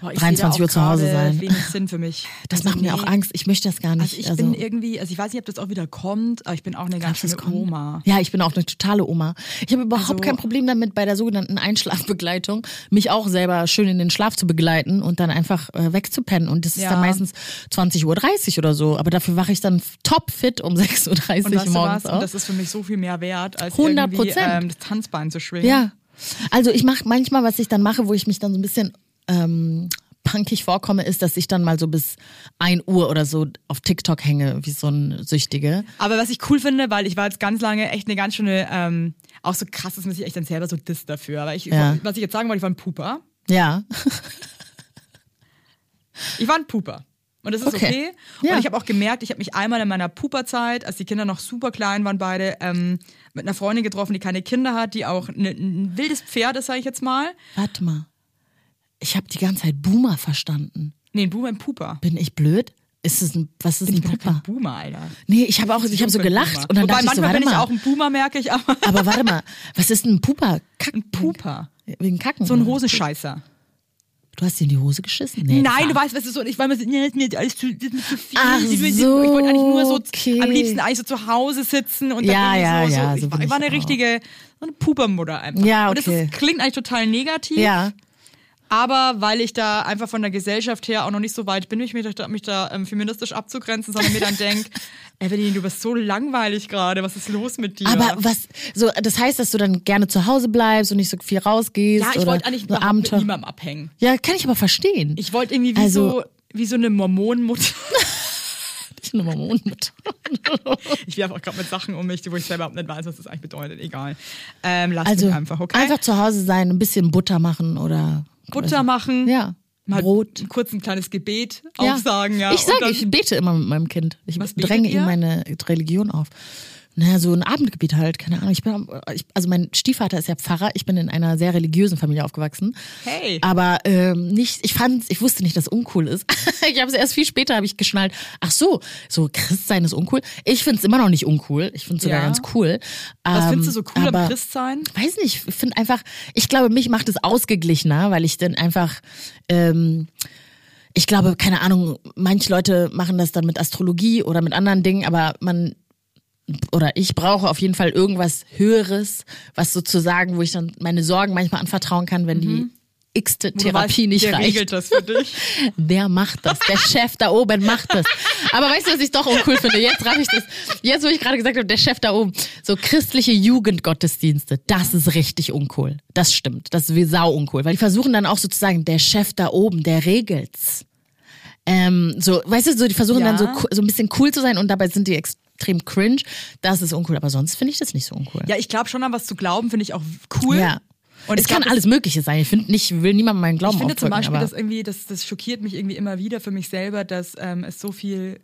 Boah, ich sehe da 23 auch Uhr zu Hause sein. Wenig Sinn für mich. [laughs] Das Also macht mir nee. auch Angst. Ich möchte das gar nicht. Also ich bin irgendwie, also ich weiß nicht, ob das auch wieder kommt, aber ich bin auch eine ganz schöne? Oma. Ja, ich bin auch eine totale Oma. Ich habe überhaupt Also- kein Problem damit, bei der sogenannten Einschlafbegleitung mich auch selber schön in den Schlaf zu begleiten und dann einfach äh, wegzupennen. Und das ist Ja. dann meistens 20.30 Uhr oder so. Aber dafür wache ich dann topfit um 6.30 Und Uhr weißt morgens was? Und auf. das ist für mich so viel mehr wert, als 100 irgendwie ähm, das Tanzbein zu schwingen. Ja. Also ich mache manchmal, was ich dann mache, wo ich mich dann so ein bisschen ähm, punkig vorkomme, ist, dass ich dann mal so bis 1 Uhr oder so auf TikTok hänge, wie so ein Süchtige. Aber was ich cool finde, weil ich war jetzt ganz lange echt eine ganz schöne, ähm, auch so krass, dass man sich echt dann selber so disst dafür. Aber ich, Ja. was ich jetzt sagen wollte, ich war ein Puper. Ja. Ich war ein Puper. Und das ist okay. Okay. Ja. Und ich habe auch gemerkt, ich habe mich einmal in meiner Puperzeit, als die Kinder noch super klein waren, beide, ähm, mit einer Freundin getroffen, die keine Kinder hat, die auch ne, ein wildes Pferd ist, sage ich jetzt mal. Warte mal. Ich habe die ganze Zeit Boomer verstanden. Nee, ein Boomer, ein Puper. Bin ich blöd? Ist es ein, was ist ein Ich bin Pooper? kein Boomer, Alter. Nee, ich habe auch, ich habe so bin gelacht Boomer. und dann Wobei dachte ich so, warte bin ich auch ein Boomer, merke ich, aber [laughs] aber warte mal, was ist ein Puper? Kack, ein Puper. Wegen Kacken. So ein? Hosenscheißer. Du hast dir in die Hose geschissen? Nee, Nein, du weißt, was ist so, ich war mir nee, alles zu, das ist zu viel. Ach ich, so, ich wollte eigentlich nur so, okay. am liebsten eigentlich so zu Hause sitzen und dann Ja, ja, so, ja, so, so ich, war, bin ich war eine auch. richtige, so eine Pupermutter einfach. Ja, Und das okay. ist, klingt eigentlich total negativ. Ja. Aber weil ich da einfach von der Gesellschaft her auch noch nicht so weit bin, mich, mich da, mich da ähm, feministisch abzugrenzen, sondern mir dann [laughs] denk, Evelyn, du bist so langweilig gerade, was ist los mit dir? Aber was, so, das heißt, dass du dann gerne zu Hause bleibst und nicht so viel rausgehst? ja, ich wollte eigentlich überhaupt mit niemandem abhängen. Ja, kann ich aber verstehen. Ich wollte irgendwie wie Also- so wie so eine Mormonenmutter. [laughs] Ich bin eine Mormonenmutter. Ich werfe auch gerade mit Sachen um mich, wo ich selber überhaupt nicht weiß, was das eigentlich bedeutet. Egal. Ähm, lass Also mich einfach, okay? einfach zu Hause sein, ein bisschen Butter machen oder Butter machen. Ja. Mal Brot. kurz ein kleines Gebet aufsagen, ja. Ich sage, ich bete immer mit meinem Kind. Ich dränge ihr? ihm meine Religion auf. Naja, so ein Abendgebet halt, keine Ahnung. Ich bin, ich, also mein Stiefvater ist ja Pfarrer. Ich bin in einer sehr religiösen Familie aufgewachsen. Hey. Aber ähm, nicht, ich fand, ich wusste nicht, dass es uncool ist. [laughs] ich habe es erst viel später habe ich geschnallt. Ach so, so Christsein ist uncool. Ich finde es immer noch nicht uncool. Ich finde es sogar Ja. ganz cool. Was Ähm, findest du so cool aber, am Christsein? Weiß nicht, ich finde einfach, ich glaube, mich macht es ausgeglichener, weil ich dann einfach, ähm, ich glaube, keine Ahnung, manche Leute machen das dann mit Astrologie oder mit anderen Dingen, aber man oder ich brauche auf jeden Fall irgendwas Höheres, was sozusagen, wo ich dann meine Sorgen manchmal anvertrauen kann, wenn die x-te Mhm. Wo du Therapie weißt, nicht der reicht. regelt das für dich. [laughs] Der macht das. Der Chef da oben macht das. Aber weißt du, was ich doch uncool finde? Jetzt raff ich das. Jetzt, wo ich gerade gesagt habe, der Chef da oben. So christliche Jugendgottesdienste. Das ist richtig uncool. Das stimmt. Das ist wie sau uncool. Weil die versuchen dann auch sozusagen, der Chef da oben, der regelt's. Ähm, so, weißt du, so, die versuchen Ja. dann so, so ein bisschen cool zu sein und dabei sind die extrem cringe. Das ist uncool. Aber sonst finde ich das nicht so uncool. Ja, ich glaube schon an was zu glauben, finde ich auch cool. Ja. Und es kann glaub, alles Mögliche sein. Ich finde nicht, will niemandem meinen Glauben Ich finde zum Beispiel, dass irgendwie, das, das schockiert mich irgendwie immer wieder für mich selber, dass ähm, es so viel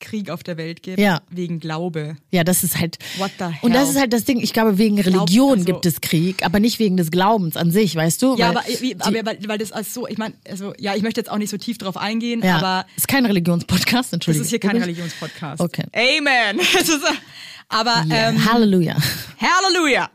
Krieg auf der Welt gibt Ja. wegen Glaube. Ja, das ist halt. What the Und das hell? ist halt das Ding. Ich glaube, wegen Religion also- gibt es Krieg, aber nicht wegen des Glaubens an sich, weißt du? Ja, Weil aber, wie, die- aber weil, weil das als so, ich meine, also ja, ich möchte jetzt auch nicht so tief drauf eingehen, ja, aber ist kein Religionspodcast, das Entschuldigung. ist hier kein Religionspodcast. Okay. Amen. [laughs] Aber Ja, ähm, Halleluja. Halleluja.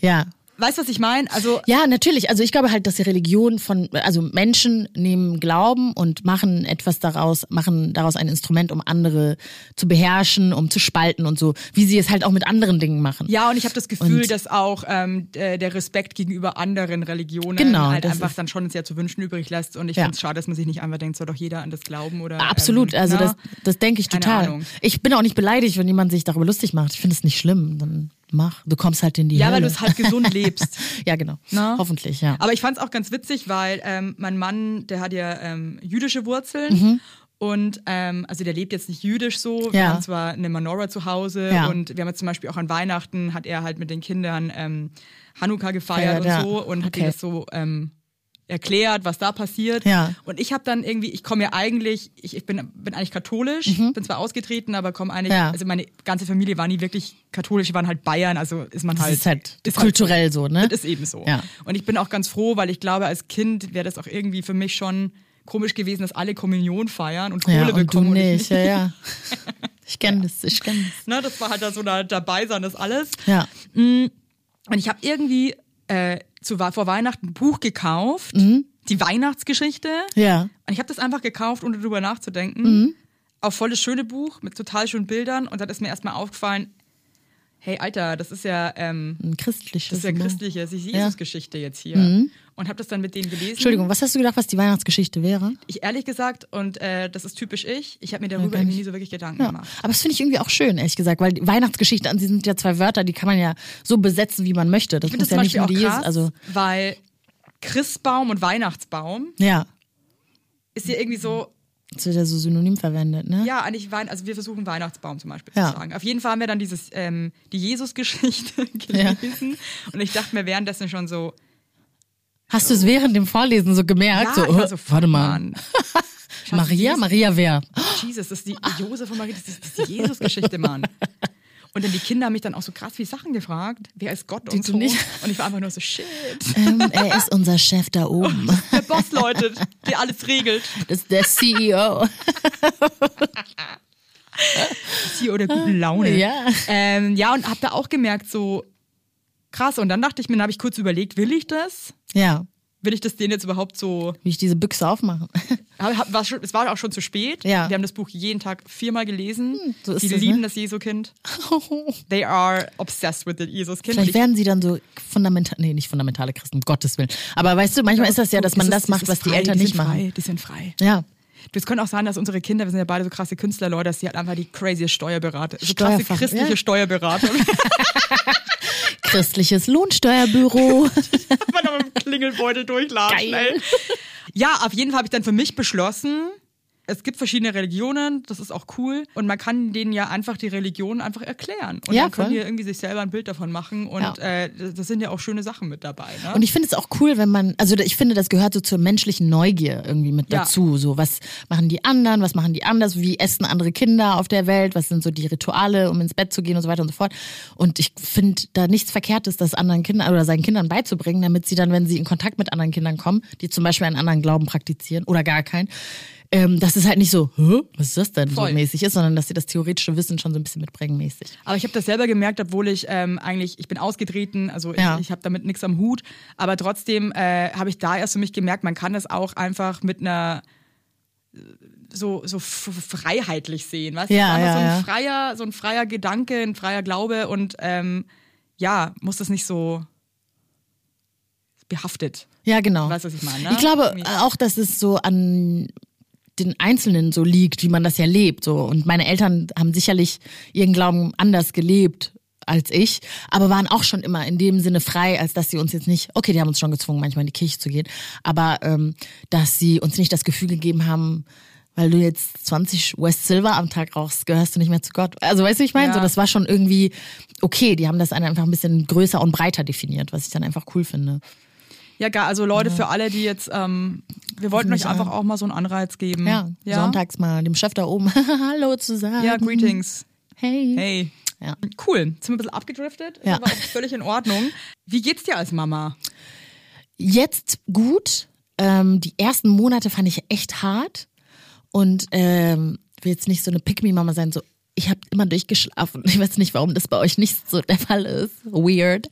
Ja. Weißt du, was ich meine? Also Ja, natürlich. Also ich glaube halt, dass die Religion von, also Menschen nehmen Glauben und machen etwas daraus, machen daraus ein Instrument, um andere zu beherrschen, um zu spalten und so, wie sie es halt auch mit anderen Dingen machen. Ja, und ich habe das Gefühl, Und- dass auch ähm, der der Respekt gegenüber anderen Religionen Genau, halt einfach dann schon sehr zu wünschen übrig lässt. Und ich Ja. finde es schade, dass man sich nicht einfach denkt, soll doch jeder an das glauben oder. Absolut, ähm, also na? das, das denke ich total. Ich bin auch nicht beleidigt, wenn jemand sich darüber lustig macht. Ich finde es nicht schlimm. Dann mach. Du kommst halt in die Ja, Hölle. weil du es halt gesund [laughs] lebst. Ja, genau. Na? Hoffentlich, ja. Aber ich fand es auch ganz witzig, weil ähm, mein Mann, der hat ja ähm, jüdische Wurzeln. Mhm. Und ähm, also der lebt jetzt nicht jüdisch so. Ja. Wir haben zwar eine Menorah zu Hause Ja. und wir haben jetzt zum Beispiel auch an Weihnachten hat er halt mit den Kindern ähm, Hanukkah gefeiert Feiert, und ja. so und hat Okay. ihnen das so ähm, erklärt, was da passiert. Ja. Und ich habe dann irgendwie, ich komme ja eigentlich, ich, ich bin, bin eigentlich katholisch, bin zwar ausgetreten, aber komme eigentlich, Mhm. Ja. also meine ganze Familie war nie wirklich katholisch, wir waren halt Bayern, also ist man Das halt. ist halt ist kulturell so, ne? das ist eben so. Ja. Und ich bin auch ganz froh, weil ich glaube, als Kind wäre das auch irgendwie für mich schon komisch gewesen, dass alle Kommunion feiern und Kohle ja, und du bekommen. und ich nicht, ja, ja. Ich kenne [laughs] das, ich kenne das. Ne, das war halt da so da, dabei sein, das alles. Ja. Und ich habe irgendwie äh, zu, vor Weihnachten ein Buch gekauft, Mhm. die Weihnachtsgeschichte. Ja. Und ich habe das einfach gekauft, ohne drüber nachzudenken. Mhm. Auch voll das schöne Buch mit total schönen Bildern. Und dann ist mir erstmal aufgefallen, hey Alter, das ist ja, ähm, Ein christliches. das ist ja Buch. christliche, das ist. Mhm. Jesus-Geschichte jetzt hier. Und habe das dann mit denen gelesen. Entschuldigung, was hast du gedacht, was die Weihnachtsgeschichte wäre? Ich ehrlich gesagt, und äh, das ist typisch ich, ich habe mir darüber irgendwie nie so wirklich Gedanken Ja. gemacht. Aber das finde ich irgendwie auch schön, ehrlich gesagt, weil die Weihnachtsgeschichte an sich sind ja zwei Wörter, die kann man ja so besetzen, wie man möchte. Das Ich muss das ja nicht nur die krass, Jesus, also weil Christbaum und Weihnachtsbaum ja, ist ja irgendwie so, das wird ja so synonym verwendet, ne? ja, eigentlich Wein, also wir versuchen Weihnachtsbaum zum Beispiel Ja. zu sagen. Auf jeden Fall haben wir dann dieses, ähm, die Jesus-Geschichte [laughs] gelesen und ich dachte mir währenddessen schon so, Hast du es während dem Vorlesen so gemerkt? so, ja, war oh, so, warte mal. Mann. [laughs] Maria? Jesus- Maria wer? Jesus, das ist die die Josef und Maria, das ist, die Jesus-Geschichte, Mann. Und dann die Kinder haben mich dann auch so krass viele Sachen gefragt. Wer ist Gott Die und so. nicht- Und ich war einfach nur so, shit. ähm, er ist unser Chef da [laughs] oben. Der Boss läutet, der alles regelt. Das ist der CEO. [laughs] CEO der guten Laune. Ja. Ähm, ja, und hab da auch gemerkt, so krass. Und dann dachte ich mir, dann habe ich kurz überlegt, will ich das? Ja, Will ich das denen jetzt überhaupt so. wie ich diese Büchse aufmache. Hab, [laughs] hab, war schon, es war auch schon zu spät. Ja. Hm, Wir haben das Buch jeden Tag viermal gelesen. so ist Die das, lieben ne? das Jesu-Kind. [laughs] They are obsessed with the Jesus-Kind. Vielleicht werden sie dann so fundamental, nee, nicht fundamentale Christen, um Gottes Willen. Aber weißt du, manchmal ist das ja, dass man das, ist- macht, ist was die frei, Eltern die nicht sind machen. Frei, die sind frei. Ja. Du, es könnte auch sein, dass unsere Kinder, wir sind ja beide so krasse Künstlerleute, dass die halt einfach die crazy Steuerberater, so krasse christliche ja. Steuerberater. [laughs] Christliches Lohnsteuerbüro. [laughs] man noch mit dem Klingelbeutel Geil. ey. Ja, auf jeden Fall habe ich dann für mich beschlossen, es gibt verschiedene Religionen, das ist auch cool. Und man kann denen ja einfach die Religion einfach erklären. Und Ja, dann können voll. die irgendwie sich selber ein Bild davon machen. Und Ja. äh, das sind ja auch schöne Sachen mit dabei. Ne? Und ich finde es auch cool, wenn man, also ich finde, das gehört so zur menschlichen Neugier irgendwie mit Ja. dazu. So, was machen die anderen, was machen die anders, wie essen andere Kinder auf der Welt, was sind so die Rituale, um ins Bett zu gehen und so weiter und so fort. Und ich finde da nichts Verkehrtes, das anderen Kindern oder seinen Kindern beizubringen, damit sie dann, wenn sie in Kontakt mit anderen Kindern kommen, die zum Beispiel einen anderen Glauben praktizieren oder gar keinen, ähm, dass es halt nicht so, was ist das denn Voll. so mäßig ist, sondern dass sie das theoretische Wissen schon so ein bisschen mitbringen mäßig. Aber ich habe das selber gemerkt, obwohl ich ähm, eigentlich, ich bin ausgetreten, also ich, Ja. ich habe damit nichts am Hut. Aber trotzdem äh, habe ich da erst für mich gemerkt, man kann das auch einfach mit einer so, so freiheitlich sehen. Weißt? Ja, ja, so ein freier, so ein freier Gedanke, ein freier Glaube und ähm, ja, muss das nicht so behaftet. Ja, genau. Weißt du, was ich meine? Ne? Ich glaube auch, dass es so an den Einzelnen so liegt, wie man das ja lebt. So. Und meine Eltern haben sicherlich ihren Glauben anders gelebt als ich, aber waren auch schon immer in dem Sinne frei, als dass sie uns jetzt nicht, okay, die haben uns schon gezwungen, manchmal in die Kirche zu gehen, aber ähm, dass sie uns nicht das Gefühl gegeben haben, weil du jetzt 20 West Silver am Tag rauchst, gehörst du nicht mehr zu Gott. Also weißt du, ich meine? Ja. So, das war schon irgendwie okay. Die haben das einfach ein bisschen größer und breiter definiert, was ich dann einfach cool finde. Ja, gar, also Leute, für alle, die jetzt, ähm, wir wollten euch einfach auch mal so einen Anreiz geben. Ja, sonntags mal dem Chef da oben [laughs] Hallo zu sagen. Ja, greetings. Hey. Hey. Ja. Cool. Sind wir ein bisschen abgedriftet, Ja. aber auch völlig in Ordnung. Wie geht's dir als Mama? Jetzt gut. Ähm, die ersten Monate fand ich echt hart und ähm, will jetzt nicht so eine Pick-me-Mama sein, so ich habe immer durchgeschlafen. Ich weiß nicht, warum das bei euch nicht so der Fall ist. Weird.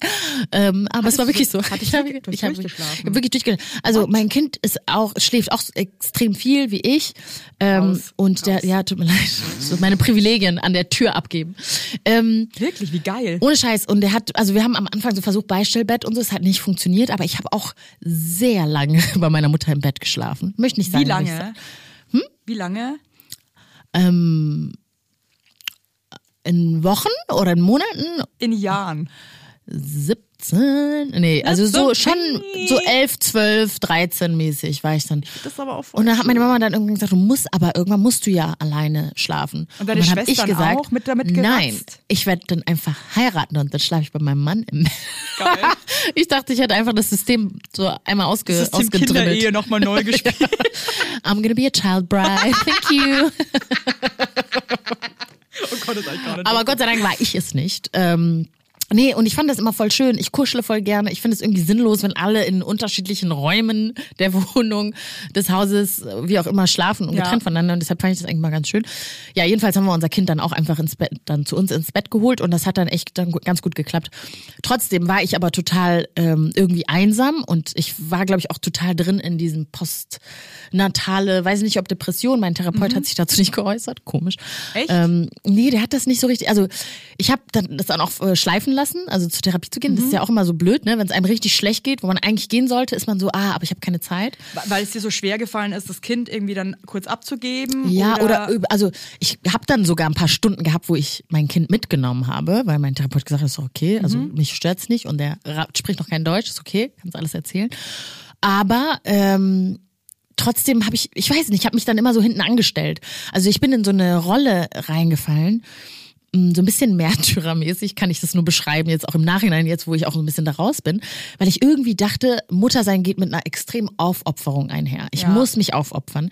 Ähm, aber es war wirklich so. hattest Ich du habe ich hab, durchgeschlafen? ich hab wirklich durchgeschlafen. Also mein Kind ist auch schläft auch extrem viel wie ich. Ähm, Raus, und der raus. ja tut mir leid, so meine Privilegien an der Tür abgeben. Ähm, Wirklich, wie geil. Ohne Scheiß. Und der hat, also wir haben am Anfang so versucht, Beistellbett und so, es hat nicht funktioniert, aber ich habe auch sehr lange [laughs] bei meiner Mutter im Bett geschlafen. Möchte nicht sagen. Wie ich lange? sag- Wie lange? Ähm, in Wochen oder in Monaten? In Jahren. Sieb, 13? Nee, also so so schon so 11, 12, 13 mäßig war ich dann. Das ist aber auch voll Und dann hat meine Mama dann irgendwann gesagt, du musst aber irgendwann musst du ja alleine schlafen. Und deine dann hab Schwestern ich gesagt, auch mit damit Nein, geratzt? ich werde dann einfach heiraten und dann schlafe ich bei meinem Mann im Bett. Geil. [laughs] Ich dachte, ich hätte einfach das System so einmal ausge Das System ausgedribbelt. Kinderehe nochmal neu [laughs] gespielt. I'm gonna be a child bride. Thank you. [laughs] [laughs] Gott, das ist eigentlich gar nicht Aber Gott sei Dank war ich es nicht. Ähm, Nee, und ich fand das immer voll schön. Ich kuschle voll gerne. Ich finde es irgendwie sinnlos, wenn alle in unterschiedlichen Räumen der [laughs] Wohnung, des Hauses, wie auch immer, schlafen und Ja. getrennt voneinander. Und deshalb fand ich das eigentlich mal ganz schön. Ja, jedenfalls haben wir unser Kind dann auch einfach ins Bett, dann zu uns ins Bett geholt und das hat dann echt dann ganz gut geklappt. Trotzdem war ich aber total ähm, irgendwie einsam und ich war, glaube ich, auch total drin in diesem postnatale, weiß nicht, ob Depression. Mein Therapeut hat sich dazu nicht geäußert. Komisch. Mhm. Echt? Ähm, nee, der hat das nicht so richtig. Also ich habe dann das dann auch äh, schleifen lassen, also zur Therapie zu gehen. Das ist Mhm. ja auch immer so blöd, ne? Wenn es einem richtig schlecht geht, wo man eigentlich gehen sollte, ist man so, ah, aber ich habe keine Zeit. Weil es dir so schwer gefallen ist, das Kind irgendwie dann kurz abzugeben? Ja, oder, oder also ich habe dann sogar ein paar Stunden gehabt, wo ich mein Kind mitgenommen habe, weil mein Therapeut gesagt hat, ist okay, also Mhm. mich stört's nicht und der spricht noch kein Deutsch, ist okay, kannst alles erzählen. Aber ähm, trotzdem habe ich, ich weiß nicht, ich habe mich dann immer so hinten angestellt. Also ich bin in so eine Rolle reingefallen. mm, So ein bisschen märtyrermäßig kann ich das nur beschreiben, jetzt auch im Nachhinein, jetzt wo ich auch so ein bisschen da raus bin, weil ich irgendwie dachte, Muttersein geht mit einer extremen Aufopferung einher. Ich Ja. muss mich aufopfern.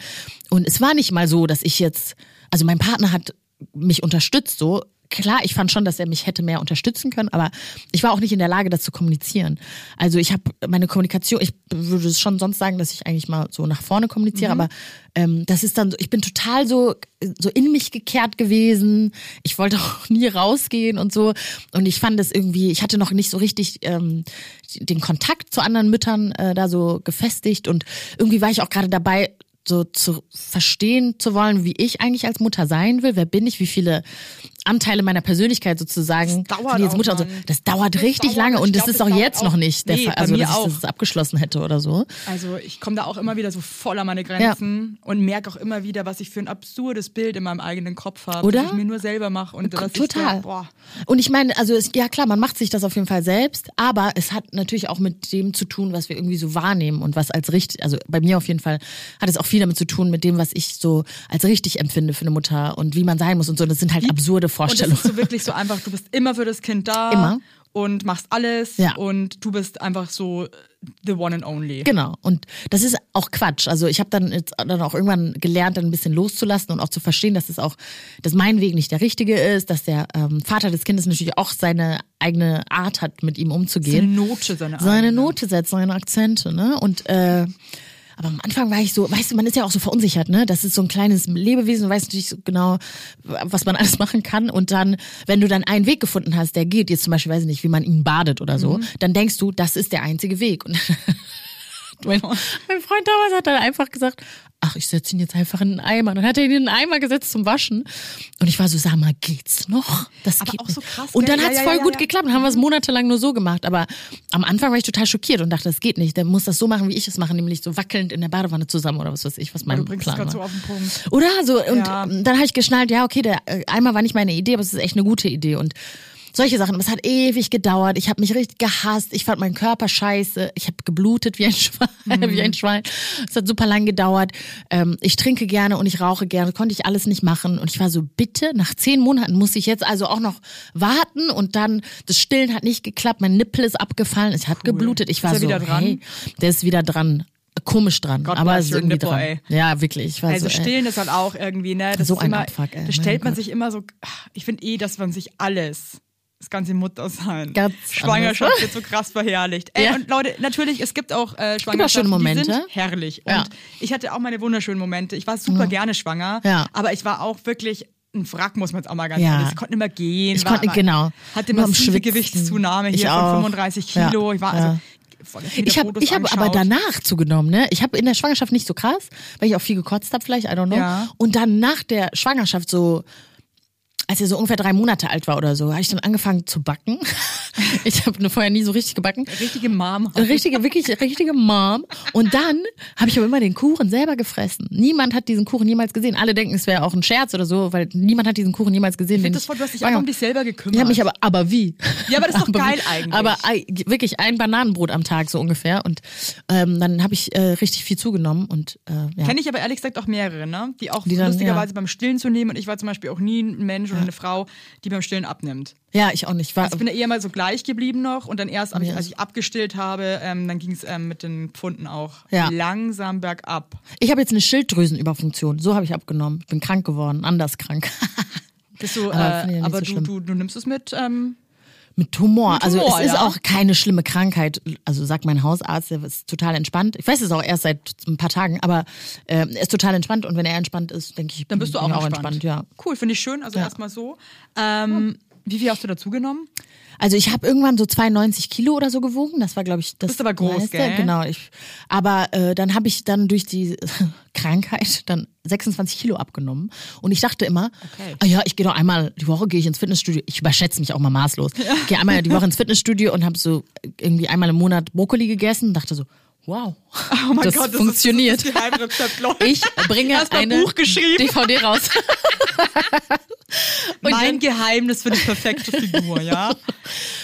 Und es war nicht mal so, dass ich jetzt, also mein Partner hat mich unterstützt so. Klar, ich fand schon, dass er mich hätte mehr unterstützen können, aber ich war auch nicht in der Lage, das zu kommunizieren. Also ich habe meine Kommunikation, ich würde es schon sonst sagen, dass ich eigentlich mal so nach vorne kommuniziere, aber ähm, das ist dann so, ich bin total so, so in mich gekehrt gewesen. Ich wollte [laughs] auch nie rausgehen und so. Und ich fand es irgendwie, ich hatte noch nicht so richtig ähm, den Kontakt zu anderen Müttern äh, da so gefestigt und irgendwie war ich auch gerade dabei, so zu verstehen zu wollen, wie ich eigentlich als Mutter sein will. Wer bin ich? Wie viele Anteile meiner Persönlichkeit sozusagen Das dauert jetzt auch, Mutter und so. Das dauert Das richtig dauert. lange Ich und das glaub, ist das auch dauert jetzt auch- noch nicht der Nee, Fall, also dass ich auch. das abgeschlossen hätte oder so. Also ich komme da auch immer wieder so voll an meine Grenzen und merke auch immer wieder, was ich für ein absurdes Bild in meinem eigenen Kopf habe, Oder? das ich mir nur selber mache und das Total. Ich so, boah, Und ich meine, also es, ja klar, man macht sich das auf jeden Fall selbst, aber es hat natürlich auch mit dem zu tun, was wir irgendwie so wahrnehmen und was als richtig, also bei mir auf jeden Fall hat es auch viel damit zu tun mit dem, was ich so als richtig empfinde für eine Mutter und wie man sein muss und so. Das sind halt absurde und es ist so wirklich so einfach, du bist immer für das Kind da Immer. und machst alles Ja. und du bist einfach so the one and only. Genau. Und das ist auch Quatsch. Also ich habe dann jetzt dann auch irgendwann gelernt, dann ein bisschen loszulassen und auch zu verstehen, dass es auch, dass mein Weg nicht der richtige ist, dass der ähm, Vater des Kindes natürlich auch seine eigene Art hat, mit ihm Seine umzugehen. Note, seine, seine eigene. Note setzt, seine Akzente, ne? Und äh, aber am Anfang war ich so, weißt du, man ist ja auch so verunsichert, ne? Das ist so ein kleines Lebewesen, du weißt natürlich so genau, was man [laughs] alles machen kann. Und dann, wenn du dann einen Weg gefunden hast, der geht, jetzt zum Beispiel, weiß ich nicht, wie man ihn badet oder so, dann denkst du, das ist der einzige Weg. Und [laughs] mein, mein Freund damals hat dann einfach gesagt, ach, ich setze ihn jetzt einfach in einen Eimer. Dann hat er ihn in einen Eimer gesetzt zum Waschen. Und ich war so, sag mal, geht's noch? Das Aber geht auch nicht. so krass, Und dann Ja, hat's ja, voll ja, gut geklappt. Dann haben wir es monatelang nur so gemacht. Aber am Anfang war ich total schockiert und dachte, das geht nicht. Der muss das so machen, wie ich es mache, nämlich so wackelnd in der Badewanne zusammen oder was weiß ich, was mein Du bringst es Plan gerade war. so auf den Punkt. Oder so. Und dann habe ich geschnallt, ja, okay, der Eimer war nicht meine Idee, aber es ist echt eine gute Idee. Und solche Sachen. Es hat ewig gedauert. Ich habe mich richtig gehasst. Ich fand meinen Körper scheiße. Ich habe geblutet wie ein [laughs] Schwein. Wie ein Schwein. Es hat super lang gedauert. Ähm, ich trinke gerne und ich rauche gerne. Konnte ich alles nicht machen. Und ich war so, bitte, nach zehn Monaten muss ich jetzt also auch noch warten. Und dann, das Stillen hat nicht geklappt. Mein Nippel ist abgefallen. Es hat geblutet. Ich war Ist so, wieder dran? hey, der ist wieder dran. Komisch dran. God aber es ist irgendwie nipple, dran. ey. Ja, wirklich. Also so, stillen ist halt auch irgendwie, ne? Das So ist ein immer, Abfuck, ey, da stellt man Gott. sich immer so, ich finde eh, dass man sich alles, das ganze Muttersein, Ganz Schwangerschaft anders. wird so krass verherrlicht. Ey, Ja. und Leute, natürlich, es gibt auch äh, Schwangerschaften, schöne die Momente. sind herrlich. Und Ja. ich hatte auch meine wunderschönen Momente. Ich war super gerne schwanger, Ja. aber ich war auch wirklich ein Wrack, muss man jetzt auch mal ganz Ja. ehrlich. Ich konnte nicht mehr gehen. Ich war, konnte- genau. Hatte massive. Gewichtszunahme Ich hier von 35 Kilo. Ich war also Ich habe ich hab aber danach zugenommen, ne? Ich habe in der Schwangerschaft nicht so krass, weil ich auch viel gekotzt habe vielleicht, I don't know. Ja. Und dann nach der Schwangerschaft so als er so ungefähr drei Monate alt war oder so, habe ich dann angefangen zu backen. [laughs] Ich habe vorher nie so richtig gebacken. Richtige Mom. Richtige, wirklich richtige Mom. Und dann habe ich aber immer den Kuchen selber gefressen. Niemand hat diesen Kuchen jemals gesehen. Alle denken, es wäre auch ein Scherz oder so, weil niemand hat diesen Kuchen jemals gesehen. Ich finde das voll, du hast dich einfach um dich selber gekümmert. Ich habe mich aber, aber wie? Ja, aber das ist doch geil eigentlich. Aber wirklich ein Bananenbrot am Tag so ungefähr. Und ähm, dann habe ich äh, richtig viel zugenommen und äh, ja. Kenne ich aber ehrlich gesagt auch mehrere, ne? Die auch Die dann, lustigerweise ja. beim Stillen zu nehmen. Und ich war zum Beispiel auch nie ein Mensch oder eine Frau, die beim Stillen abnimmt. Ja, ich auch nicht. War, Also ich bin ja eher mal so gleich geblieben noch und dann erst, als ich, Ja. als ich abgestillt habe, ähm, dann ging es ähm, mit den Pfunden auch Ja. langsam bergab. ich habe jetzt eine Schilddrüsenüberfunktion. So habe ich abgenommen. Ich bin krank geworden, anders krank. [laughs] Bist du, Aber äh, ich ja aber so du, du, du nimmst es mit. Ähm, Mit Tumor. Mit also Tumor, es ist ja. auch keine schlimme Krankheit. Also sagt mein Hausarzt, der ist total entspannt. Ich weiß es auch erst seit ein paar Tagen, aber äh, er ist total entspannt und wenn er entspannt ist, denke ich, dann bist du auch, bin ich entspannt. ja. Cool, finde ich schön. Also Ja. erstmal so. Ähm, wie viel hast du dazu genommen? Also ich habe irgendwann so 92 Kilo oder so gewogen. Das war, glaube ich, das Bist aber groß, meiste. gell? Genau. Ich, aber äh, dann habe ich dann durch die [laughs] Krankheit dann 26 Kilo abgenommen. Und ich dachte immer, Okay. ah ja, ich gehe doch einmal die Woche gehe ich ins Fitnessstudio. Ich überschätze mich auch mal maßlos. Ich gehe einmal die Woche ins Fitnessstudio und habe so irgendwie einmal im Monat Brokkoli gegessen und dachte so, wow, Oh mein das Gott, das funktioniert. Ist, das ist ich bringe eine Buch geschrieben? DVD raus. [laughs] Mein dann- Geheimnis für die perfekte Figur, ja?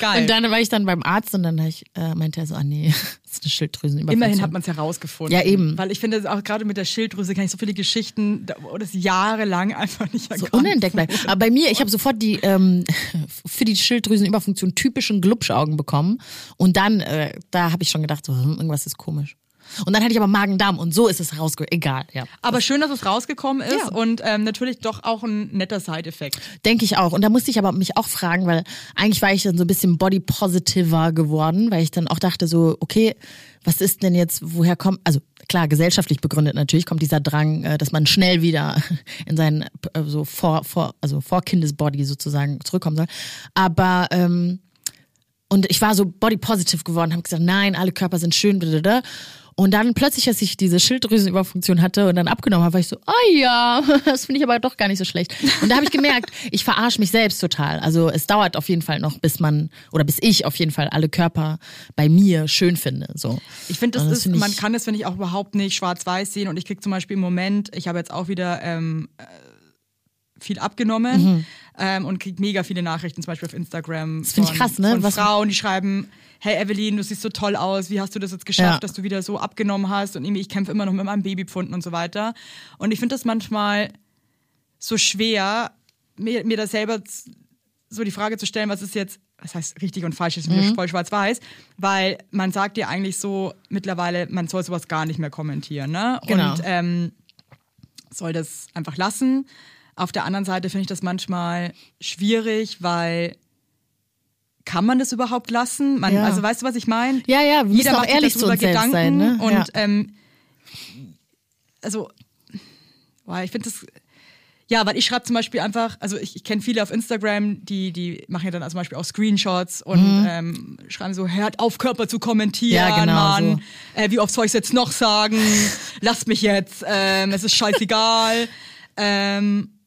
Geil. Und dann war ich dann beim Arzt und dann ich, äh, meinte er so, ah nee, [laughs] das ist eine Schilddrüsenüberfunktion. Immerhin hat man es herausgefunden. Ja, eben. Weil ich finde, auch gerade mit der Schilddrüse kann ich so viele Geschichten, wo das jahrelang einfach nicht so erkannt unentdeckt bleibt. Aber bei mir, ich habe sofort die ähm, [laughs] für die Schilddrüsenüberfunktion typischen Glubschaugen bekommen und dann, äh, da habe ich schon gedacht, so hm, irgendwas ist komisch. Und dann hatte ich aber Magen-Darm und so ist es rausgekommen. Egal, ja. Aber schön, dass es rausgekommen ist Ja. und ähm, natürlich doch auch ein netter Side-Effekt. Denke ich auch. Und da musste ich aber mich auch fragen, weil eigentlich war ich dann so ein bisschen body-positiver geworden, weil ich dann auch dachte so, okay, was ist denn jetzt, woher kommt, also klar, gesellschaftlich begründet natürlich kommt dieser Drang, äh, dass man schnell wieder [laughs] in sein äh, so vor, vor, also vor Kindesbody sozusagen zurückkommen soll. Aber ähm, und ich war so body positive geworden, habe gesagt, nein, alle Körper sind schön. blablabla. Und dann plötzlich, als ich diese Schilddrüsenüberfunktion hatte und dann abgenommen habe, war ich so, ah ja, [laughs] das finde ich aber doch gar nicht so schlecht. Und da habe ich gemerkt, [laughs] ich verarsche mich selbst total. Also es dauert auf jeden Fall noch, bis man oder bis ich auf jeden Fall alle Körper bei mir schön finde. So. Ich finde, das, Und ist, finde ich- man kann das, finde ich, auch überhaupt nicht schwarz-weiß sehen. Und ich kriege zum Beispiel im Moment, ich habe jetzt auch wieder ähm, äh, viel abgenommen Mhm. Ähm, und kriege mega viele Nachrichten, zum Beispiel auf Instagram. Das finde ich krass, ne? Von Was- Frauen, die schreiben, hey Evelyn, du siehst so toll aus, wie hast du das jetzt geschafft, Ja. dass du wieder so abgenommen hast und irgendwie, ich kämpfe immer noch mit meinem Babypfunden und so weiter. Und ich finde das manchmal so schwer, mir, mir das selber so die Frage zu stellen, was ist jetzt, was heißt richtig und falsch, ist Mhm. voll schwarz-weiß, weil man sagt ja eigentlich so mittlerweile, man soll sowas gar nicht mehr kommentieren, ne? Genau. Und ähm, soll das einfach lassen. Auf der anderen Seite finde ich das manchmal schwierig, weil kann man das überhaupt lassen? Man, Ja. Also weißt du, was ich meine? Ja, ja, wir auch macht sich ehrlich zu darüber selbst Gedanken sein, ne? und Ja. ähm, also boah, ich finde das ja, weil ich schreibe zum Beispiel einfach, also ich, ich kenne viele auf Instagram, die, die machen ja dann zum Beispiel auch Screenshots und ähm, schreiben so, hört auf, Körper zu kommentieren, Mhm. Ja, genau, Mann. Äh, wie oft soll ich jetzt noch sagen? Lasst mich jetzt, ähm, es ist scheißegal. [laughs] ähm,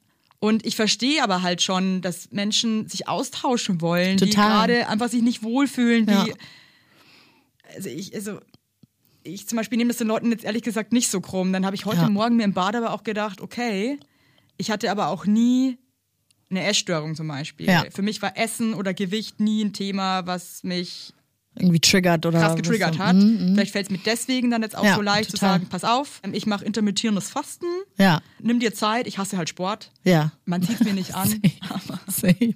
und ich verstehe aber halt schon, dass Menschen sich austauschen wollen, die Total. gerade einfach sich nicht wohlfühlen, die Ja. also ich, also ich zum Beispiel nehme das den Leuten jetzt ehrlich gesagt nicht so krumm. Dann habe ich heute Ja. Morgen mir im Bad aber auch gedacht, okay, ich hatte aber auch nie eine Essstörung zum Beispiel. Ja. Für mich war Essen oder Gewicht nie ein Thema, was mich Irgendwie triggert oder krass was getriggert so. hat. Mhm, Vielleicht fällt es mir deswegen dann jetzt auch Ja, so leicht zu total. sagen, pass auf, ähm, ich mache intermittierendes Fasten, Ja, nimm dir Zeit, ich hasse halt Sport, ja. man sieht mir nicht an. [laughs] Same.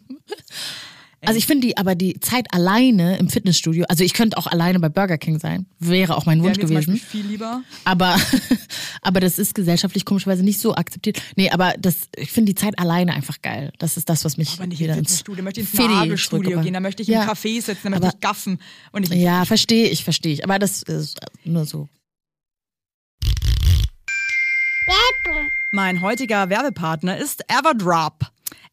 Also ich finde die, aber die Zeit alleine im Fitnessstudio, also ich könnte auch alleine bei Burger King sein, wäre auch mein Wunsch gewesen. viel lieber. Aber, [laughs] aber das ist gesellschaftlich komischerweise nicht so akzeptiert. Nee, aber das, ich finde die Zeit alleine einfach geil. Das ist das, was mich Aber nicht wieder im ins Fitnessstudio, möchte ich ins Nagelstudio gehen, da möchte ich ja. im Café sitzen, da möchte Aber- ich gaffen. Und ich, Ja, verstehe ich, verstehe ich. Aber das ist nur so. Mein heutiger Werbepartner ist Everdrop.